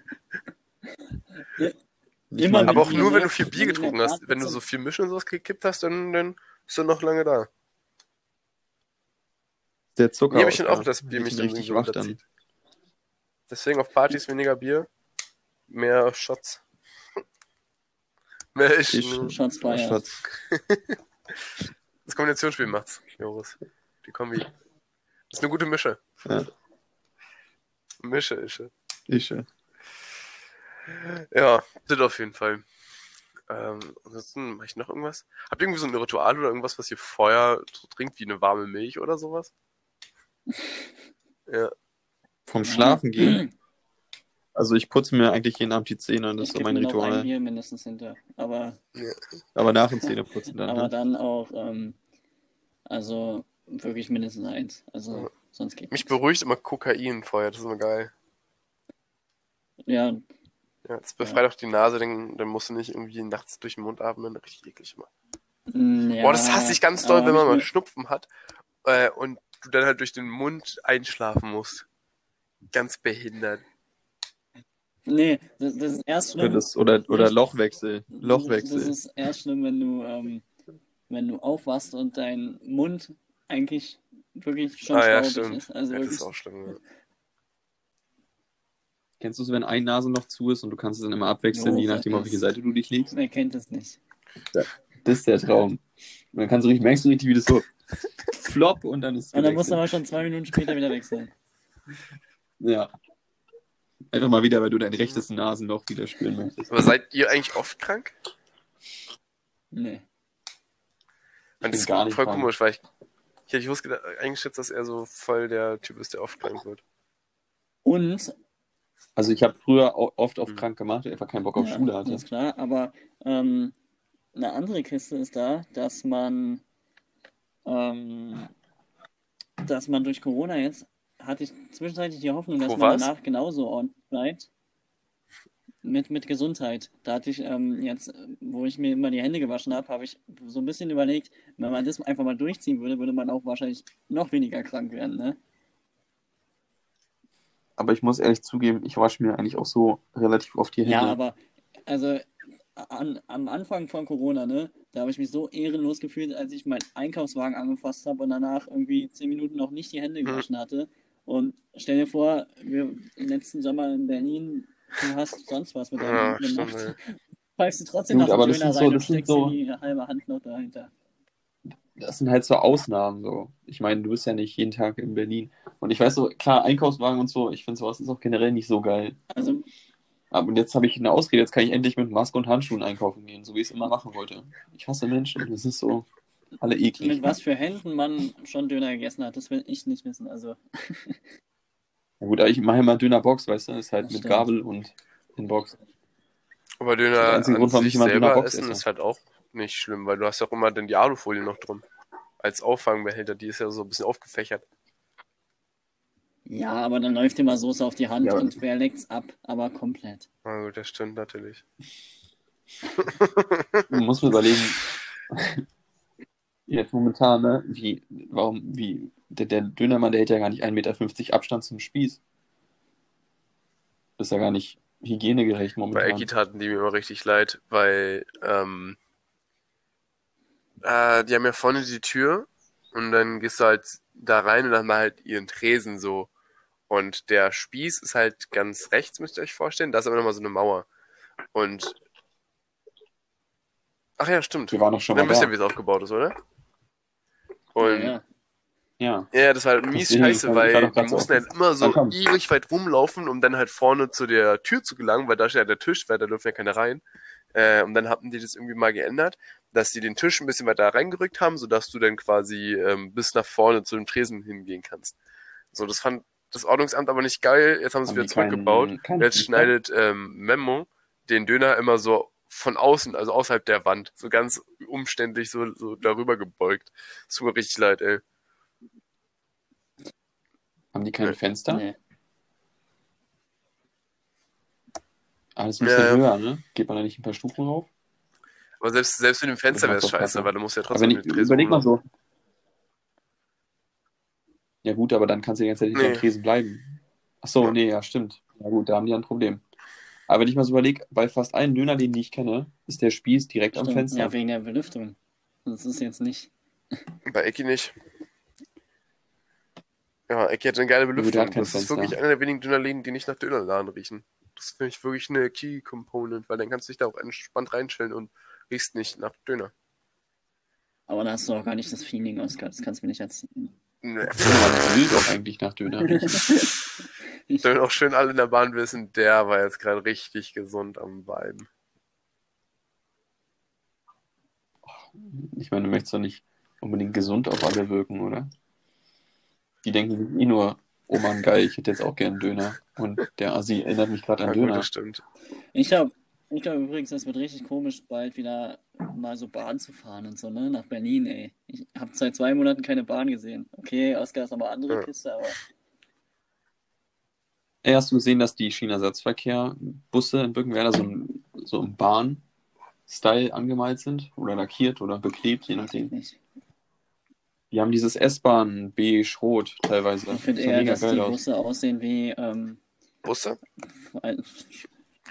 Immer meine, Aber auch nur, wenn du viel Bier getrunken hast. Wenn du so viel Mischen und sowas gekippt hast, dann, dann ist er noch lange da. Der Zucker. Nee, aber ich aus, auch, dass Bier Ich mich richtig so wach dann. Deswegen auf Partys weniger Bier, mehr Shots. mehr ich. Ich- Shots fired. Schatz. Das Kombinationsspiel macht's, Joris. Die Kombi. Das ist eine gute Mische. Ja. Mische, Ische. Ich, äh, Ja, das auf jeden Fall. Ähm, ansonsten mache ich noch irgendwas. Habt ihr irgendwie so ein Ritual oder irgendwas, was ihr vorher so trinkt, wie eine warme Milch oder sowas? Ja, vom Schlafen gehen. Also ich putze mir eigentlich jeden Abend die Zähne, das Ich ist so mein mir noch ein Ritual. Bier mindestens hinter. Aber, Aber nach dem Zähneputzen dann. aber Ne? dann auch, ähm, also wirklich mindestens eins. Also Ja. sonst geht mich nichts. beruhigt immer Kokain vorher, das ist immer geil. Ja, Ja, das befreit auch die Nase, dann, dann musst du nicht irgendwie nachts durch den Mund atmen, richtig eklig immer. mm, ja, Boah, das hasse ich ganz doll, wenn man mal Schnupfen hat äh, und du dann halt durch den Mund einschlafen musst. Ganz behindert. Nee, das, das ist erst Oder, schlimm. das, oder, oder Richtig. Lochwechsel. Das Lochwechsel. ist erst schlimm, wenn du, ähm, wenn du aufwachst und dein Mund eigentlich wirklich schon ah ja, stimmt. ist. Also ja, das ist auch schlimm. Ja. Kennst du es, wenn ein Nasenloch zu ist und du kannst es dann immer abwechseln, Jo, je nachdem, auf das- welche Seite du dich legst? wer kennt das nicht? Das ist der Traum. Und dann kannst du richtig, merkst du richtig, wie das so flop und dann ist es Und dann musst du aber schon zwei Minuten später wieder wechseln. Ja. Einfach mal wieder, weil du dein rechtes Nasenloch wieder spüren möchtest. Aber seid ihr eigentlich oft krank? Nee. Und das ist gar nicht voll krank. komisch, weil ich, ich hätte gewusst, gedacht- eingeschätzt, dass er so voll der Typ ist, der oft krank wird. Und, Also ich habe früher oft auf Mhm. krank gemacht, weil ich einfach keinen Bock auf ja, Schule hatte. ist klar, aber ähm, eine andere Kiste ist da, dass man, ähm, dass man durch Corona jetzt, hatte ich zwischenzeitlich die Hoffnung, dass Wo man war's? danach genauso ordentlich bleibt. Mit, mit Gesundheit. Da hatte ich ähm, jetzt, wo ich mir immer die Hände gewaschen habe, habe ich so ein bisschen überlegt, wenn man das einfach mal durchziehen würde, würde man auch wahrscheinlich noch weniger krank werden, ne? Aber ich muss ehrlich zugeben, ich wasche mir eigentlich auch so relativ oft die Hände. Ja, aber also an, am Anfang von Corona, ne, da habe ich mich so ehrenlos gefühlt, als ich meinen Einkaufswagen angefasst habe und danach irgendwie zehn Minuten noch nicht die Hände gewaschen hatte. Und stell dir vor, wir im letzten Sommer in Berlin, du hast sonst was mit deinen Ja, Händen stimmt. gemacht. ey. Pfeifst du trotzdem Gut, nach aber dem das Döner sind so- rein das und sind steckst so- die halbe Hand noch dahinter. Das sind halt so Ausnahmen so. Ich meine, du bist ja nicht jeden Tag in Berlin. Und ich weiß so, klar, Einkaufswagen und so, ich finde sowas ist auch generell nicht so geil. Also, Aber jetzt habe ich eine Ausrede, jetzt kann ich endlich mit Maske und Handschuhen einkaufen gehen, so wie ich es immer machen wollte. Ich hasse Menschen, das ist so alle eklig. mit was für Händen man schon Döner gegessen hat, das will ich nicht wissen. Also, Ja gut, aber ich mache immer Döner Box, weißt du, das ist halt Das mit stimmt. Gabel und in Box. Aber Döner an Grund, sich selber Dönerbox essen esse. ist halt auch nicht schlimm, weil du hast ja auch immer dann die Alufolie noch drum. Als Auffangbehälter, die ist ja so ein bisschen aufgefächert. Ja, aber dann läuft immer Soße auf die Hand Ja, und wer leckt's ab? Aber komplett. Na gut, das stimmt natürlich. Man muss mir überlegen, jetzt momentan, ne, wie, warum, wie, der, der Dönermann, der hält ja gar nicht 1,50 Meter Abstand zum Spieß. Das ist ja gar nicht hygienegerecht Bei momentan. Eki taten die mir immer richtig leid, weil ähm, äh, die haben ja vorne die Tür und dann gehst du halt da rein und dann mal halt ihren Tresen so. Und der Spieß ist halt ganz rechts, müsst ihr euch vorstellen. Da ist aber nochmal so eine Mauer. Und. Ach ja, stimmt. Wir waren doch schon Dann mal wisst ihr, wie es aufgebaut ist, oder? Und ja, Ja, ja, das war halt mies Deswegen, scheiße, weil die mussten halt immer so Dann ewig weit rumlaufen, um dann halt vorne zu der Tür zu gelangen, weil da steht ja der Tisch, weil da dürfen ja keine rein. Äh, und dann hatten die das irgendwie mal geändert, dass die den Tisch ein bisschen weiter reingerückt haben, sodass du dann quasi ähm, bis nach vorne zu dem Tresen hingehen kannst. So, das fand das Ordnungsamt aber nicht geil. Jetzt haben sie es wieder zurückgebaut. keinen Jetzt schneidet ähm, Memo den Döner immer so von außen, also außerhalb der Wand, so ganz umständlich so, so darüber gebeugt. Es tut mir richtig leid, ey. haben die keine Nee. Fenster? nee. Alles ein bisschen Ja, ja. höher, ne? Geht man da nicht ein paar Stufen rauf? Aber selbst, selbst mit dem Fenster wäre es scheiße, weil du musst ja Aber trotzdem wenn mit ich, dem Tresen überleg mal so. Ja gut, aber dann kannst du die ganze Zeit nicht Nee. am Tresen bleiben. Ach so, Ja. nee, ja, stimmt. Ja gut, da haben die ein Problem. Aber wenn ich mal so überlege, bei fast allen Dönerläden, die ich kenne, ist der Spieß direkt am Stimmt. Fenster. Ja, wegen der Belüftung. Das ist jetzt nicht. Bei Eki nicht. Ja, Eki hat eine geile Belüftung. kein Das ist wirklich einer der wenigen Dönerläden, die nicht nach Dönerladen riechen. Das finde ich wirklich eine Key-Component, weil dann kannst du dich da auch entspannt reinstellen und riechst nicht nach Döner. Aber da hast du auch gar nicht das Feeling, Oskar. Das kannst du mir nicht erzählen. Nee. Ja, das riecht auch eigentlich nach Döner. Sollen auch schön alle in der Bahn wissen, der war jetzt gerade richtig gesund am Bein. Ich meine, du möchtest doch nicht unbedingt gesund auf alle wirken, oder? Die denken sich eh nur, oh Mann, geil, ich hätte jetzt auch gern Döner. Und der Assi erinnert mich gerade Ja, an gut, Döner. das stimmt. Ich glaube ich glaub übrigens, es wird richtig komisch, bald wieder mal so Bahn zu fahren und so, ne? Nach Berlin, ey. Ich habe seit zwei Monaten keine Bahn gesehen. Okay, Oskar ist aber andere Ja. Kiste, aber Ey, hast du gesehen, dass die Schienenersatzverkehr-Busse in Birkenwerder so, ein, so im Bahn-Style angemalt sind? Oder lackiert oder beklebt, je nachdem. nicht. Die haben dieses S-Bahn beige-rot teilweise. Ich finde eher, mega dass geil die aus. Busse aussehen wie, ähm, Busse?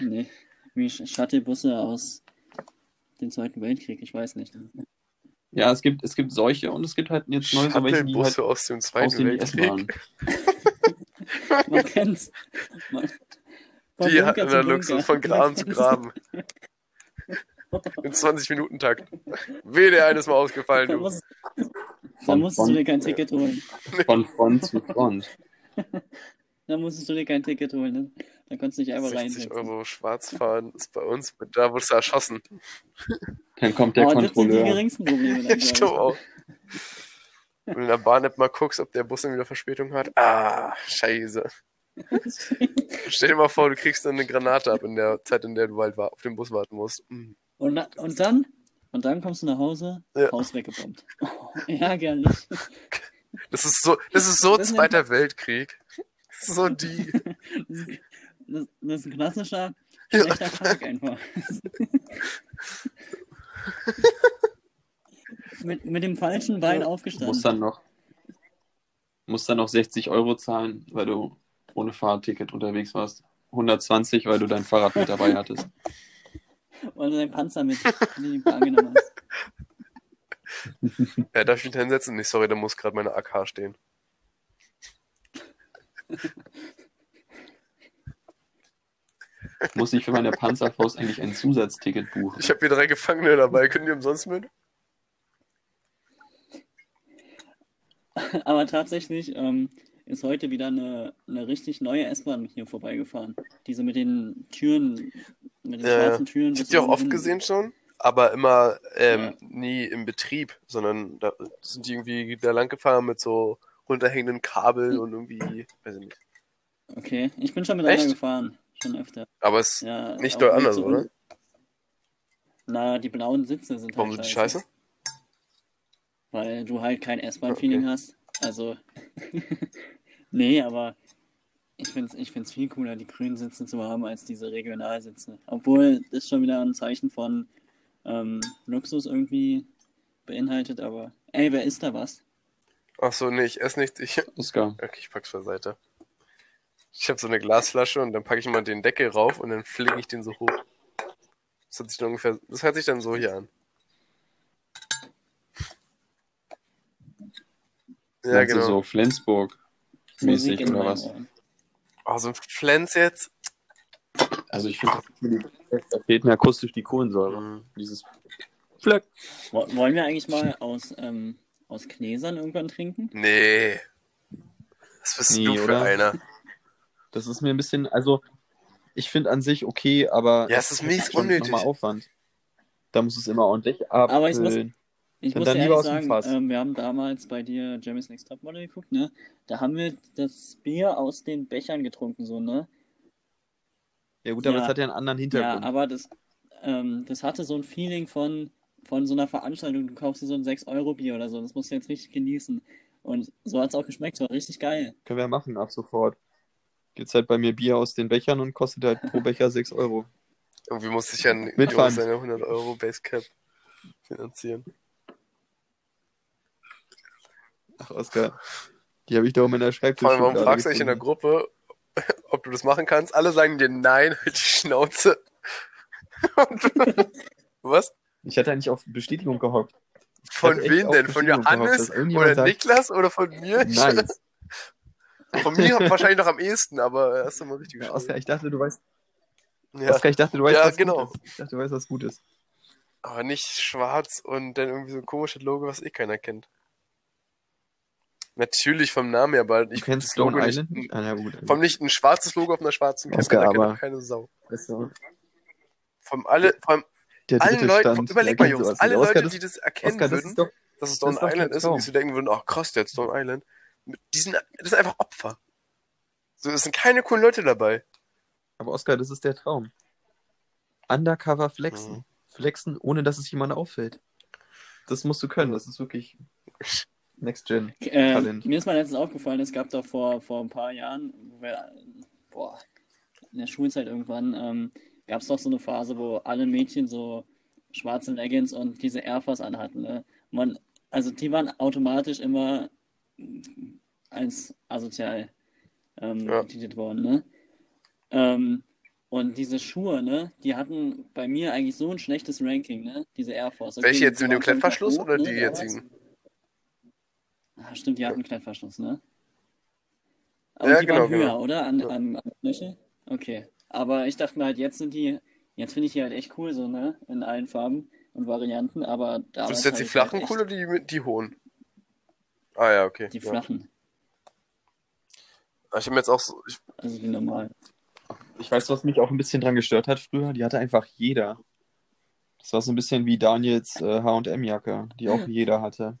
nee, wie Shuttle-Busse aus dem Zweiten Weltkrieg, ich weiß nicht. Ja, es gibt, es gibt solche und es gibt halt jetzt neu so welche, die halt Shuttle-Busse aus dem Zweiten wie Weltkrieg. Man kennt's. Man, von Die hatten zu der Luxus von Graben zu. Graben. In 20-Minuten-Takt. Weh, der eines Mal ausgefallen, du. musst, da Von- musstest du dir kein Ticket holen. Von Front zu Front. Da musstest du dir kein Ticket holen. Ne? Da konntest du dich einfach 60 reinsetzen. Euro schwarz fahren ist bei uns, da wurdest du erschossen. Dann kommt der Aber das sind die Kontrolleur. geringsten Probleme. Dann, Ich glaub glaube auch. Wenn du in der Bahn-App mal guckst, ob der Bus dann wieder Verspätung hat. Ah, scheiße. Stell dir mal vor, du kriegst dann eine Granate ab in der Zeit, in der du halt auf den Bus warten musst. Mm. Und, na- und dann? Und dann kommst du nach Hause, Ja. Haus weggebombt. Oh, ärgerlich. Das ist so, das ist so Das ist Zweiter Weltkrieg. Das ist so die. Das ist, das, das ist ein klassischer, Ja. schlechter Tag einfach. mit, mit dem falschen Bein Ja. Du aufgestanden. musst dann noch, musst dann noch 60 Euro zahlen, weil du ohne Fahrradticket unterwegs warst. 120, weil du dein Fahrrad mit dabei hattest. Weil du deinen Panzer mit in die Bahn genommen hast. Ja, darf ich mich hinsetzen? Nee, sorry, da muss gerade meine AK stehen. Muss ich für meine Panzerfaust eigentlich ein Zusatzticket buchen? Ich habe hier drei Gefangene dabei. Können die umsonst mit? Aber tatsächlich ähm, ist heute wieder eine, eine richtig neue S-Bahn hier vorbeigefahren. Diese mit den Türen, mit den ja. schwarzen Türen. Ich habe die auch oft hin. gesehen schon, aber immer ähm, Ja. nie im Betrieb, sondern da sind die irgendwie da lang gefahren mit so runterhängenden Kabeln und irgendwie, weiß ich nicht. Okay, ich bin schon mit Echt? einer gefahren. Schon öfter. Aber es ist Ja, nicht doll anders, zu oder? Na, die blauen Sitze sind Warum halt sind die scheiße? Weil du halt kein S-Bahn-Feeling Okay. hast. Also, nee, aber ich find's, ich find's viel cooler, die grünen Sitze zu haben, als diese Regionalsitze. Obwohl das schon wieder ein Zeichen von ähm, Luxus irgendwie beinhaltet, aber ey, wer ist da was? Ach so, nee, ich esse nichts. Ich, Oskar. okay, ich pack's beiseite. Ich habe so eine Glasflasche und dann packe ich mal den Deckel rauf und dann flinke ich den so hoch. Das hört sich dann ungefähr, das hört sich dann so hier an. Ja, Meinst genau. so Flensburg Musik mäßig in oder was? Oh, so ein Flens jetzt. Also ich finde, da fehlt mir akustisch die Kohlensäure. Mhm. Dieses Flöck. Wo- Wollen wir eigentlich mal aus, ähm, aus Gläsern irgendwann trinken? Nee. Was bist Nee, du für oder? einer? Das ist mir ein bisschen, also ich finde an sich okay, aber Ja, es ist mies unnötig. nochmal Aufwand. Da muss es immer ordentlich Aber ich muss-. Ich muss dann lieber ehrlich sagen, ähm, wir haben damals bei dir Jeremy's Next Topmodel geguckt, ne? Da haben wir das Bier aus den Bechern getrunken, so, ne? Ja gut, aber Ja. es hat ja einen anderen Ja, Hintergrund. aber das, ähm, das hatte so ein Feeling von, von so einer Veranstaltung. Du kaufst dir so ein 6-Euro-Bier oder so. Das musst du jetzt richtig genießen. Und so hat es auch geschmeckt. War richtig geil. Können wir ja machen ab sofort. Gibt's halt bei mir Bier aus den Bechern und kostet halt pro Becher 6 Euro. Irgendwie muss ich ja ein Mit Jonas Pfand. seine 100 Euro Basecap finanzieren. Ach, Oskar. Die habe ich doch in meiner Schreibtisch. Vor allem, warum fragst du dich in der Gruppe, ob du das machen kannst? Alle sagen dir nein, halt die Schnauze. Was? Ich hatte eigentlich auf Bestätigung gehofft. Von wem denn? Von Johannes oder sagt, Niklas oder von mir? Nice. Von mir wahrscheinlich noch am ehesten, aber erst einmal richtig Ja, Oskar, ich dachte, du weißt, Ja, Oskar, ich dachte, du weißt, Ja, was genau. gut ist. Ich dachte, du weißt, was gut ist. aber nicht schwarz und dann irgendwie so ein komisches Logo, was eh keiner kennt. Natürlich vom Namen her, aber Du ich kennst das Logo Island? nicht. Ah, ja, gut. Vom nicht ein schwarzes Logo auf einer schwarzen Oskar, da kennt aber- keine Sau. Weißt du, Vom alle, vom allen Leuten, Stand. überleg mal Jungs, alle Leute, das, die das erkennen Oskar, das würden, ist doch, dass es Stone ist der Island ist und Traum. die so denken würden, ach krass, der hat Stone Island. Die sind, das sind einfach Opfer. So, es sind keine coolen Leute dabei. aber Oskar, das ist der Traum. Undercover flexen. Mhm. Flexen, ohne dass es jemand auffällt. Das musst du können, das ist wirklich Next Gen. Äh, Talent. mir ist mal letztens aufgefallen, es gab doch vor, vor ein paar Jahren, wo wir, boah, in der Schulzeit irgendwann, ähm, gab es doch so eine Phase, wo alle Mädchen so schwarze Leggings und diese Air Force anhatten. Ne? Man, also die waren automatisch immer als asozial ähm, Ja. betitelt worden. Ne? Ähm, und diese Schuhe, ne, die hatten bei mir eigentlich so ein schlechtes Ranking, ne? Diese Air Force. Okay, Welche jetzt mit dem Klettverschluss oder ne, die jetzigen? Ah, stimmt, die hatten einen Klettverschluss, ne? Aber Ja, die genau, waren höher, genau. oder? An, Ja. an, an Knöchel? Okay. Aber ich dachte mir halt, jetzt sind die, jetzt finde ich die halt echt cool, so, ne? In allen Farben und Varianten, aber da. Du jetzt die flachen cool oder die, die hohen? Ah ja, okay. Die ja. flachen, Ich habe jetzt auch so, ich, also die normalen. Ich weiß, was mich auch ein bisschen dran gestört hat früher. Die hatte einfach jeder. Das war so ein bisschen wie Daniels äh, H&M-Jacke, die auch jeder hatte.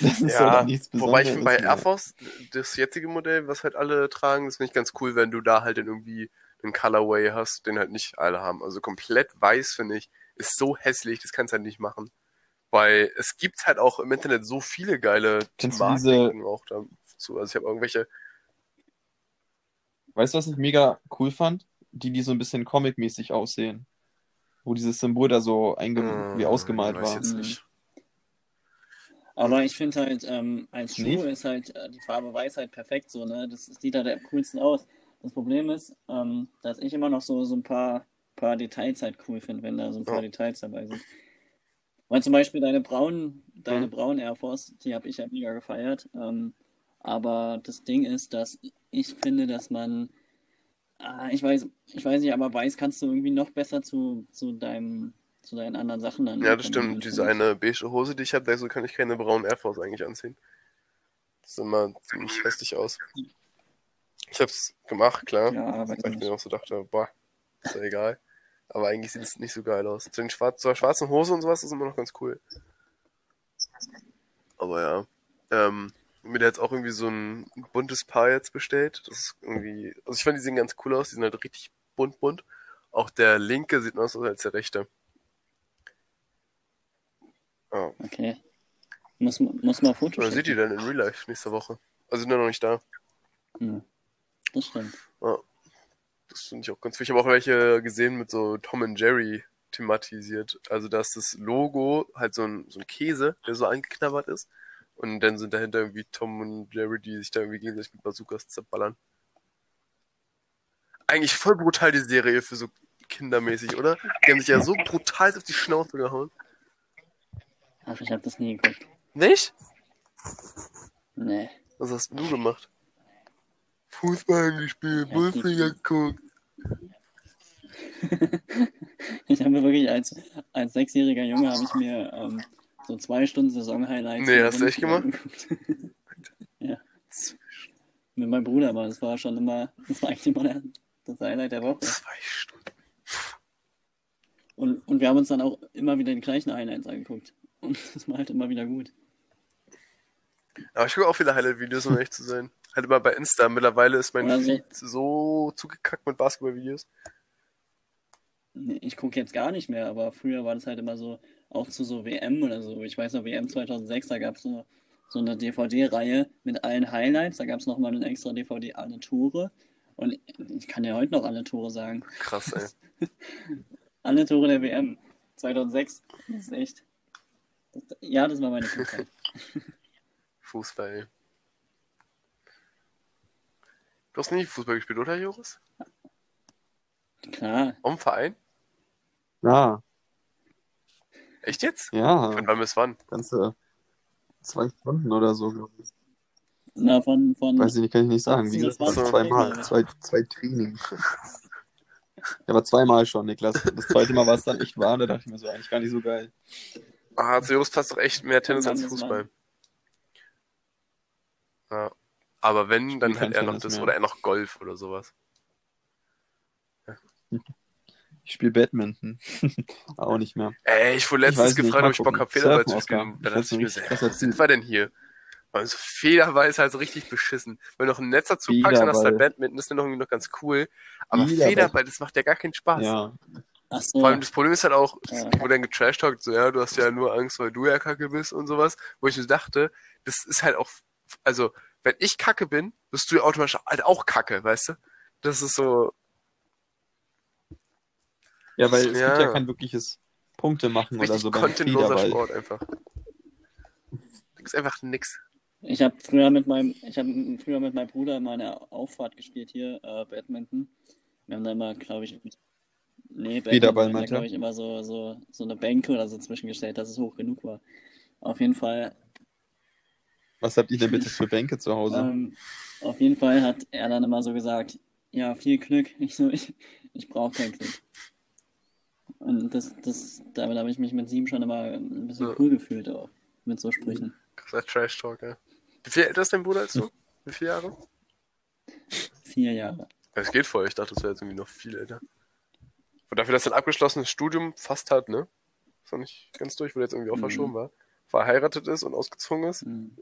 Das ist ja, nichts wobei ich Besonderes finde bei mehr. Air Force, das jetzige Modell, was halt alle tragen, das finde ich ganz cool, wenn du da halt dann irgendwie einen Colorway hast, den halt nicht alle haben. Also komplett weiß, finde ich, ist so hässlich, das kannst du halt nicht machen. Weil es gibt halt auch im Internet so viele geile Kennst Thematiken auch dazu. Also ich habe irgendwelche, Weißt du, was ich mega cool fand? Die, die so ein bisschen comic-mäßig aussehen. Wo dieses Symbol da so einge wie Hm, ausgemalt weiß war. jetzt Mhm. nicht. Aber ich finde halt, ähm, als Schuh Nicht? ist halt äh, die Farbe weiß halt perfekt so, ne? Das sieht halt am coolsten aus. Das Problem ist, ähm, dass ich immer noch so, so ein paar, paar Details halt cool finde, wenn da so ein paar Ja. Details dabei sind. Weil zum Beispiel deine braunen, deine Mhm. braunen Air Force, die habe ich ja mega gefeiert. Ähm, aber das Ding ist, dass ich finde, dass man, ah, ich weiß, ich weiß nicht, aber weiß kannst du irgendwie noch besser zu, zu deinem, zu deinen anderen Sachen dann. Ja, das stimmt. Diese eine beige Hose, die ich habe, so kann ich keine braunen Air Force eigentlich anziehen. Das sieht immer ziemlich hässlich aus. Ich hab's gemacht, klar. Ja, weil ich mir auch so dachte, boah, ist ja egal. Aber eigentlich sieht es nicht so geil aus. Zu den schwarz, zur schwarzen Hose und sowas ist immer noch ganz cool. Aber ja. Ähm, mir jetzt auch irgendwie so ein buntes Paar jetzt bestellt. Das ist irgendwie. Also ich fand, die sehen ganz cool aus, die sind halt richtig bunt bunt. Auch der linke sieht aus als der rechte. Oh. Okay. Muss, muss mal Foto Oder sieht die denn in Real Life nächste Woche? Also sind ja noch nicht da. Hm. Das stimmt. Das finde ich auch ganz wichtig. Ich habe auch welche gesehen mit so Tom and Jerry thematisiert. Also da ist das Logo halt so ein, so ein Käse, der so angeknabbert ist. Und dann sind dahinter irgendwie Tom und Jerry, die sich da irgendwie gegenseitig mit Bazookas zerballern. Eigentlich voll brutal die Serie für so kindermäßig, oder? Die haben sich ja so brutal auf die Schnauze gehauen. Ach, ich habe das nie geguckt. Nicht? Nee. Was hast du gemacht? Fußball gespielt, Bundesliga geguckt. Ich habe mir wirklich als, als sechsjähriger Junge habe ich mir ähm, so zwei Stunden Saison-Highlights Nee, hast du echt angeguckt. ja. Mit meinem Bruder, aber das war schon immer, das war eigentlich immer der, das Highlight der Woche. Zwei Stunden. Und, und wir haben uns dann auch immer wieder die gleichen Highlights angeguckt. Und das war halt immer wieder gut. Aber ich gucke auch viele Highlight-Videos, um ehrlich zu sein. Halt immer bei Insta. Mittlerweile ist mein Oder so. Feed so zugekackt mit Basketball-Videos. Nee, Ich gucke jetzt gar nicht mehr, aber früher war das halt immer so, auch zu so WM oder so. Ich weiß noch, WM 2006, da gab es so, so eine DVD-Reihe mit allen Highlights. Da gab es nochmal eine extra DVD, alle Tore. Und ich kann ja heute noch alle Tore sagen. Krass, ey. Alle Tore der WM 2006. Das ist echt. Das, ja, das war meine Kindheit. Fußball. Du hast nie Fußball gespielt, oder, Joris? Klar. Am Verein? Ja, Echt jetzt? ja, Von wann bis wann? ganze zwei Stunden oder so, glaube ich. Na, von, von Weiß ich nicht, kann ich nicht sagen. Wie gesagt, zweimal, zwei, zwei Training. Ja, aber zweimal schon, Niklas. Das zweite Mal war es dann echt warm, da dachte ich mir so, eigentlich gar nicht so geil. Ah, zu Joris passt doch echt mehr Tennis als Fußball. Ja. Aber wenn, dann spiel halt kein eher noch das mehr. oder eher noch Golf oder sowas. Ich spiele Badminton. auch nicht mehr. Ey, ich wurde Ich letztens nicht, gefragt, ob ich Bock habe, Federball zu spielen. Dann Ich dachte ich mir weiß so, nicht, ey, was sind wir denn hier? Weil so Federball ist halt so richtig beschissen. Wenn du noch ein Netz dazu packst, dann hast du halt. Badminton, ist dann noch irgendwie noch ganz cool. Aber Federball. Federball, das macht ja gar keinen Spaß. Ja, Ach so. Vor allem das Problem ist halt auch, Ja. wo dann getrashtalkt, so, ja, du hast ja nur Angst, weil du ja kacke bist und sowas. Wo ich mir dachte, das ist halt auch, also, wenn ich kacke bin, bist du ja automatisch halt auch kacke, weißt du? Das ist so, ja weil es Ja. gibt ja kein wirkliches Punkte machen oder so beim contentloser Federball. Sport einfach. Das ist einfach nix. Ich habe früher mit meinem, ich habe früher mit meinem Bruder mal eine Auffahrt gespielt hier, äh, Badminton. Wir haben da immer, glaube ich, nee, Badminton, Federball, wir haben da, meint glaube ich, immer so, so, so eine Bänke oder so zwischengestellt, dass es hoch genug war. Auf jeden Fall, Was habt ihr denn bitte für Bänke zu Hause? ähm, auf jeden Fall hat er dann immer so gesagt, ja, viel Glück. Ich so, ich, ich brauche kein Glück. Und das, das, damit habe ich mich mit sieben schon immer ein bisschen Ja. cool gefühlt auch, mit so Sprüchen. Krasser Trash-Talk, ja. Wie viel älter ist dein Bruder als du? Wie viele Jahre? Vier Jahre. Das geht voll. Ich dachte, das wäre jetzt irgendwie noch viel älter. Und dafür, dass er ein abgeschlossenes Studium fast hat, ne? Ist noch nicht ganz durch, weil er jetzt irgendwie auch Mhm. verschoben war. Verheiratet ist und ausgezogen ist. Hm.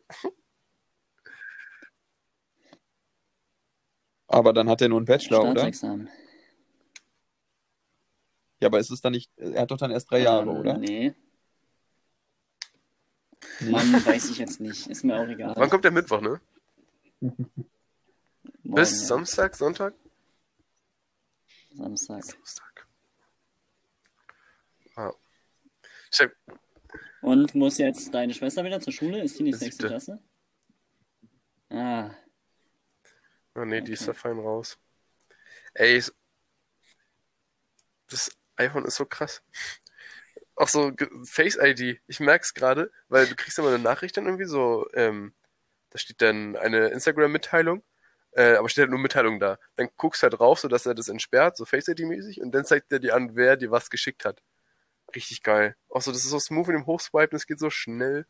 Aber dann hat er nur einen Bachelor, oder? Staatsexamen. Ja, aber ist es dann nicht, er hat doch dann erst drei Jahre, Ähm, oder? Nee. Nee. Mann, weiß ich jetzt nicht. Ist mir auch egal. Wann kommt der Mittwoch, ne? Morgen, Bis ja. Samstag, Sonntag? Samstag. Samstag. Ah. Ich hab, Und muss jetzt deine Schwester wieder zur Schule? Ist die nicht sechste Klasse? Ah, oh nee, die ist Okay. da fein raus. Ey, das iPhone ist so krass. Auch so Face ID. Ich merk's gerade, weil du kriegst immer eine Nachricht dann irgendwie so, ähm, da steht dann eine Instagram-Mitteilung, äh, aber steht halt nur Mitteilung da. Dann guckst du halt drauf, so dass er das entsperrt, so Face ID-mäßig, und dann zeigt er dir an, wer dir was geschickt hat. Richtig geil. Auch so, das ist so smooth mit dem Hochswipen, das geht so schnell.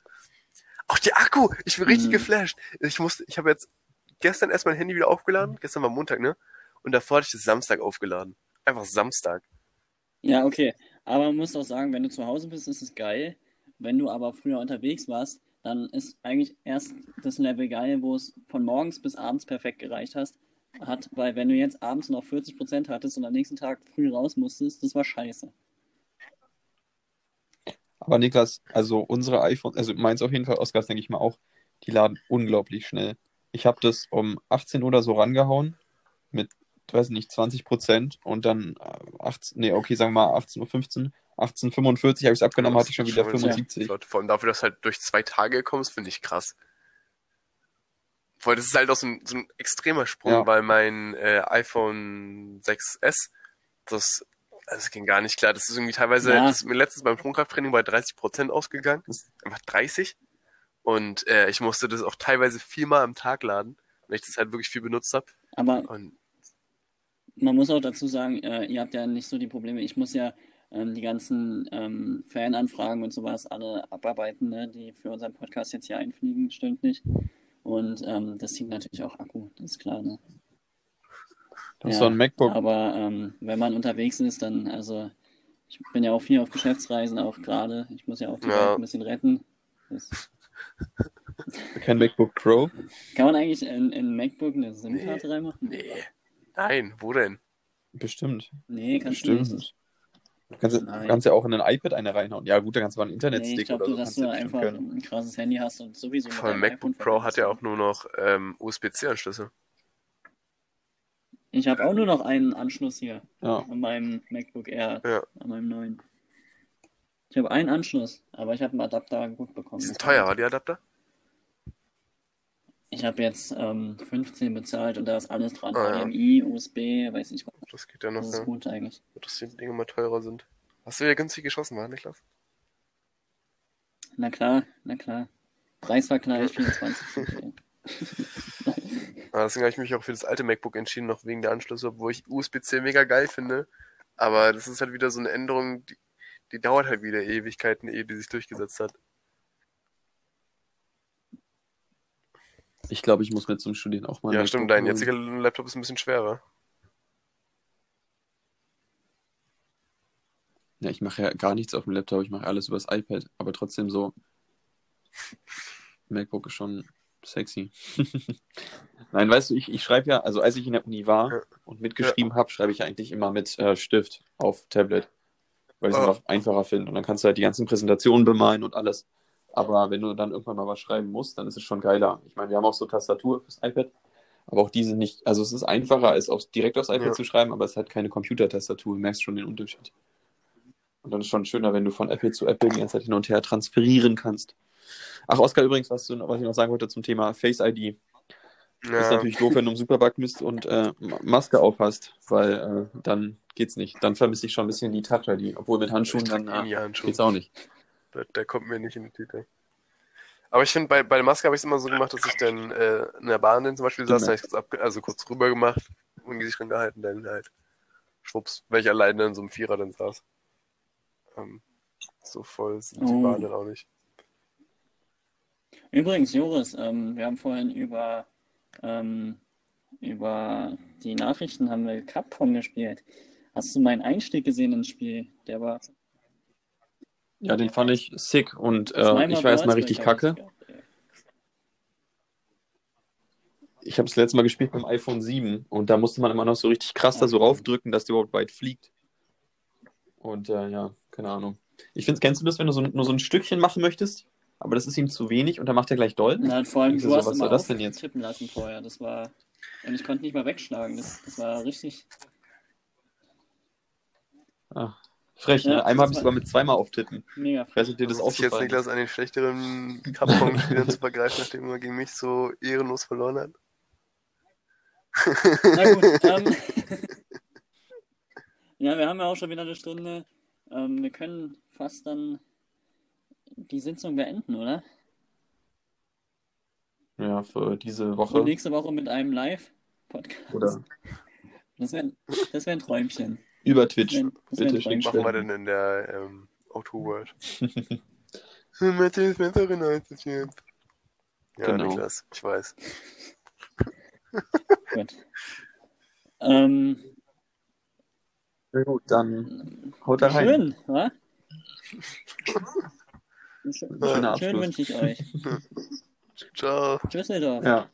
Auch die Akku! Ich bin richtig Mhm. geflasht. Ich musste, ich habe jetzt gestern erst mein Handy wieder aufgeladen. Gestern war Montag, ne? Und davor hatte ich das Samstag aufgeladen. Einfach Samstag. ja, okay. Aber man muss auch sagen, wenn du zu Hause bist, ist es geil. Wenn du aber früher unterwegs warst, dann ist eigentlich erst das Level geil, wo es von morgens bis abends perfekt gereicht hast. hat, weil wenn du jetzt abends noch 40% hattest und am nächsten Tag früh raus musstest, das war scheiße. Aber Niklas, also unsere iPhones, also meins auf jeden Fall, Oscars denke ich mal auch, die laden unglaublich schnell. Ich habe das um 18 Uhr oder so rangehauen mit, weiß nicht, 20 Prozent und dann 18, nee, okay, sagen wir mal 18.15 Uhr, 18.45 habe ich es abgenommen, hatte ich schon wieder Schon 75. Flott. Vor allem dafür, dass du halt durch zwei Tage kommst, finde ich krass. Weil das ist halt auch so ein, so ein extremer Sprung, Ja. weil mein äh, iPhone 6S, das, das ging gar nicht klar. Das ist irgendwie teilweise, Ja. das ist mir letztens beim Sprungkrafttraining bei 30% ausgegangen. Das- Einfach 30. Und äh, ich musste das auch teilweise viermal am Tag laden, weil ich das halt wirklich viel benutzt habe. Aber Und man muss auch dazu sagen, äh, ihr habt ja nicht so die Probleme. Ich muss ja ähm, die ganzen ähm, Fananfragen und sowas alle abarbeiten, ne, die für unseren Podcast jetzt hier einfliegen, nicht. Und ähm, das zieht natürlich auch Akku, das ist klar. Ne? Das ist Ja, so ein MacBook. Aber ähm, wenn man unterwegs ist, dann, also ich bin ja auch viel auf Geschäftsreisen, auch gerade. Ich muss ja auch die Ja. Welt ein bisschen retten. Das, Kein MacBook Pro. kann man eigentlich in, in MacBook eine SIM-Karte reinmachen? nee. Nein, wo denn? Bestimmt. Nee, kannst du nicht. Bestimmt. Du kannst, du Nein. kannst ja auch in ein iPad eine reinhauen. Ja, gut, da kannst du mal einen Nee, Internetstick ich glaube, oder so. dass du ja bestimmt einfach können. ein krasses Handy hast und sowieso Vor allem MacBook Pro hat ja auch nur noch ähm, USB-C-Anschlüsse. Ich habe auch nur noch einen Anschluss hier Ja. an meinem MacBook Air, Ja. an meinem neuen. Ich habe einen Anschluss, aber ich habe einen Adapter gut bekommen. Die sind teuer, war die Adapter? Ich habe jetzt ähm, 15 bezahlt und da ist alles dran. Ah, ja. HDMI, USB, weiß nicht was. Das geht ja noch, Das ist ja. gut eigentlich. dass die Dinge mal teurer sind. Hast du ja günstig geschossen, war Niklas? Na klar, na klar. Preisvergleich 24. Deswegen habe ich mich auch für das alte MacBook entschieden, noch wegen der Anschlüsse, obwohl ich USB-C mega geil finde. Aber das ist halt wieder so eine Änderung, die, die dauert halt wieder Ewigkeiten, ehe die sich durchgesetzt hat. Ich glaube, ich muss mir zum Studieren auch mal. ja, stimmt, dein jetziger Laptop ist ein bisschen schwerer. Ja, ich mache ja gar nichts auf dem Laptop, ich mache alles übers iPad, aber trotzdem so. MacBook ist schon sexy. Nein, weißt du, ich, ich schreibe ja, also als ich in der Uni war Ja. und mitgeschrieben habe, schreibe ich eigentlich immer mit äh, Stift auf Tablet, weil ich es einfach einfacher finde. Und dann kannst du halt die ganzen Präsentationen bemalen und alles. Aber wenn du dann irgendwann mal was schreiben musst, dann ist es schon geiler. Ich meine, wir haben auch so Tastatur fürs iPad, aber auch diese nicht, also es ist einfacher, als aufs, direkt aufs iPad Ja. zu schreiben, aber es hat keine Computertastatur, du merkst schon den Unterschied. Und dann ist schon schöner, wenn du von Apple zu Apple die ganze Zeit hin und her transferieren kannst. Ach, Oskar, übrigens, was, du, was ich noch sagen wollte zum Thema Face ID. Ist Ja, natürlich doof, wenn du im Superbug bist und äh, Ma- Maske aufhast, weil äh, dann geht's nicht. Dann vermisse ich schon ein bisschen die Touch ID. Obwohl mit Handschuhen dann äh, Handschuhe. geht's auch nicht. Der, der kommt mir nicht in die Tüte. Aber ich finde, bei, bei der Maske habe ich es immer so gemacht, dass ich dann äh, in der Bahn dann zum Beispiel saß, Stimmt. dann habe ich kurz, also kurz rüber gemacht und Gesicht dran gehalten, dann halt schwupps, weil ich alleine in so einem Vierer dann saß. Ähm, so voll sind die Oh. Bahnen dann auch nicht. Übrigens, Joris, ähm, wir haben vorhin über, ähm, über die Nachrichten haben wir Capcom gespielt. Hast du meinen Einstieg gesehen ins Spiel? Der war Ja, den fand ich sick und äh, ich war erstmal richtig kacke. ich habe das letzte Mal gespielt dem iPhone 7 und da musste man immer noch so richtig krass da so raufdrücken, dass der überhaupt weit fliegt. Und äh, ja, keine Ahnung. Ich finde, kennst du das, wenn du so, nur so ein Stückchen machen möchtest, aber das ist ihm zu wenig und dann macht er gleich doll? Na, vor allem, du so, hast was immer soll das denn jetzt? tippen lassen vorher. Das war. Und ich konnte nicht mal wegschlagen. Das, das war richtig. Ah, frech, Ja, ne? Einmal habe ich war- sogar mit zweimal auftippen. Mega. Ob dir das Versucht sich jetzt Niklas an den schlechteren Capcom-Spielern zu vergreifen, nachdem er gegen mich so ehrenlos verloren hat. Na gut. Ähm, ja, wir haben ja auch schon wieder eine Stunde. Ähm, wir können fast dann die Sitzung beenden, oder? Ja, für diese Und Woche. nächste Woche mit einem Live-Podcast. Oder Das wäre das wär ein Träumchen. über Twitch. Das wär- das wär Bitte Träumchen. Machen wir denn in der ähm, O2 World? Matthias Mentorin jetzt. Ja, Genau. Niklas, ich weiß. Gut. Ähm, Na gut, dann haut da rein. schön, wa? Schön, Schöner schön Abschluss. wünsche ich euch. Ciao. Tschüsseldorf. Ja.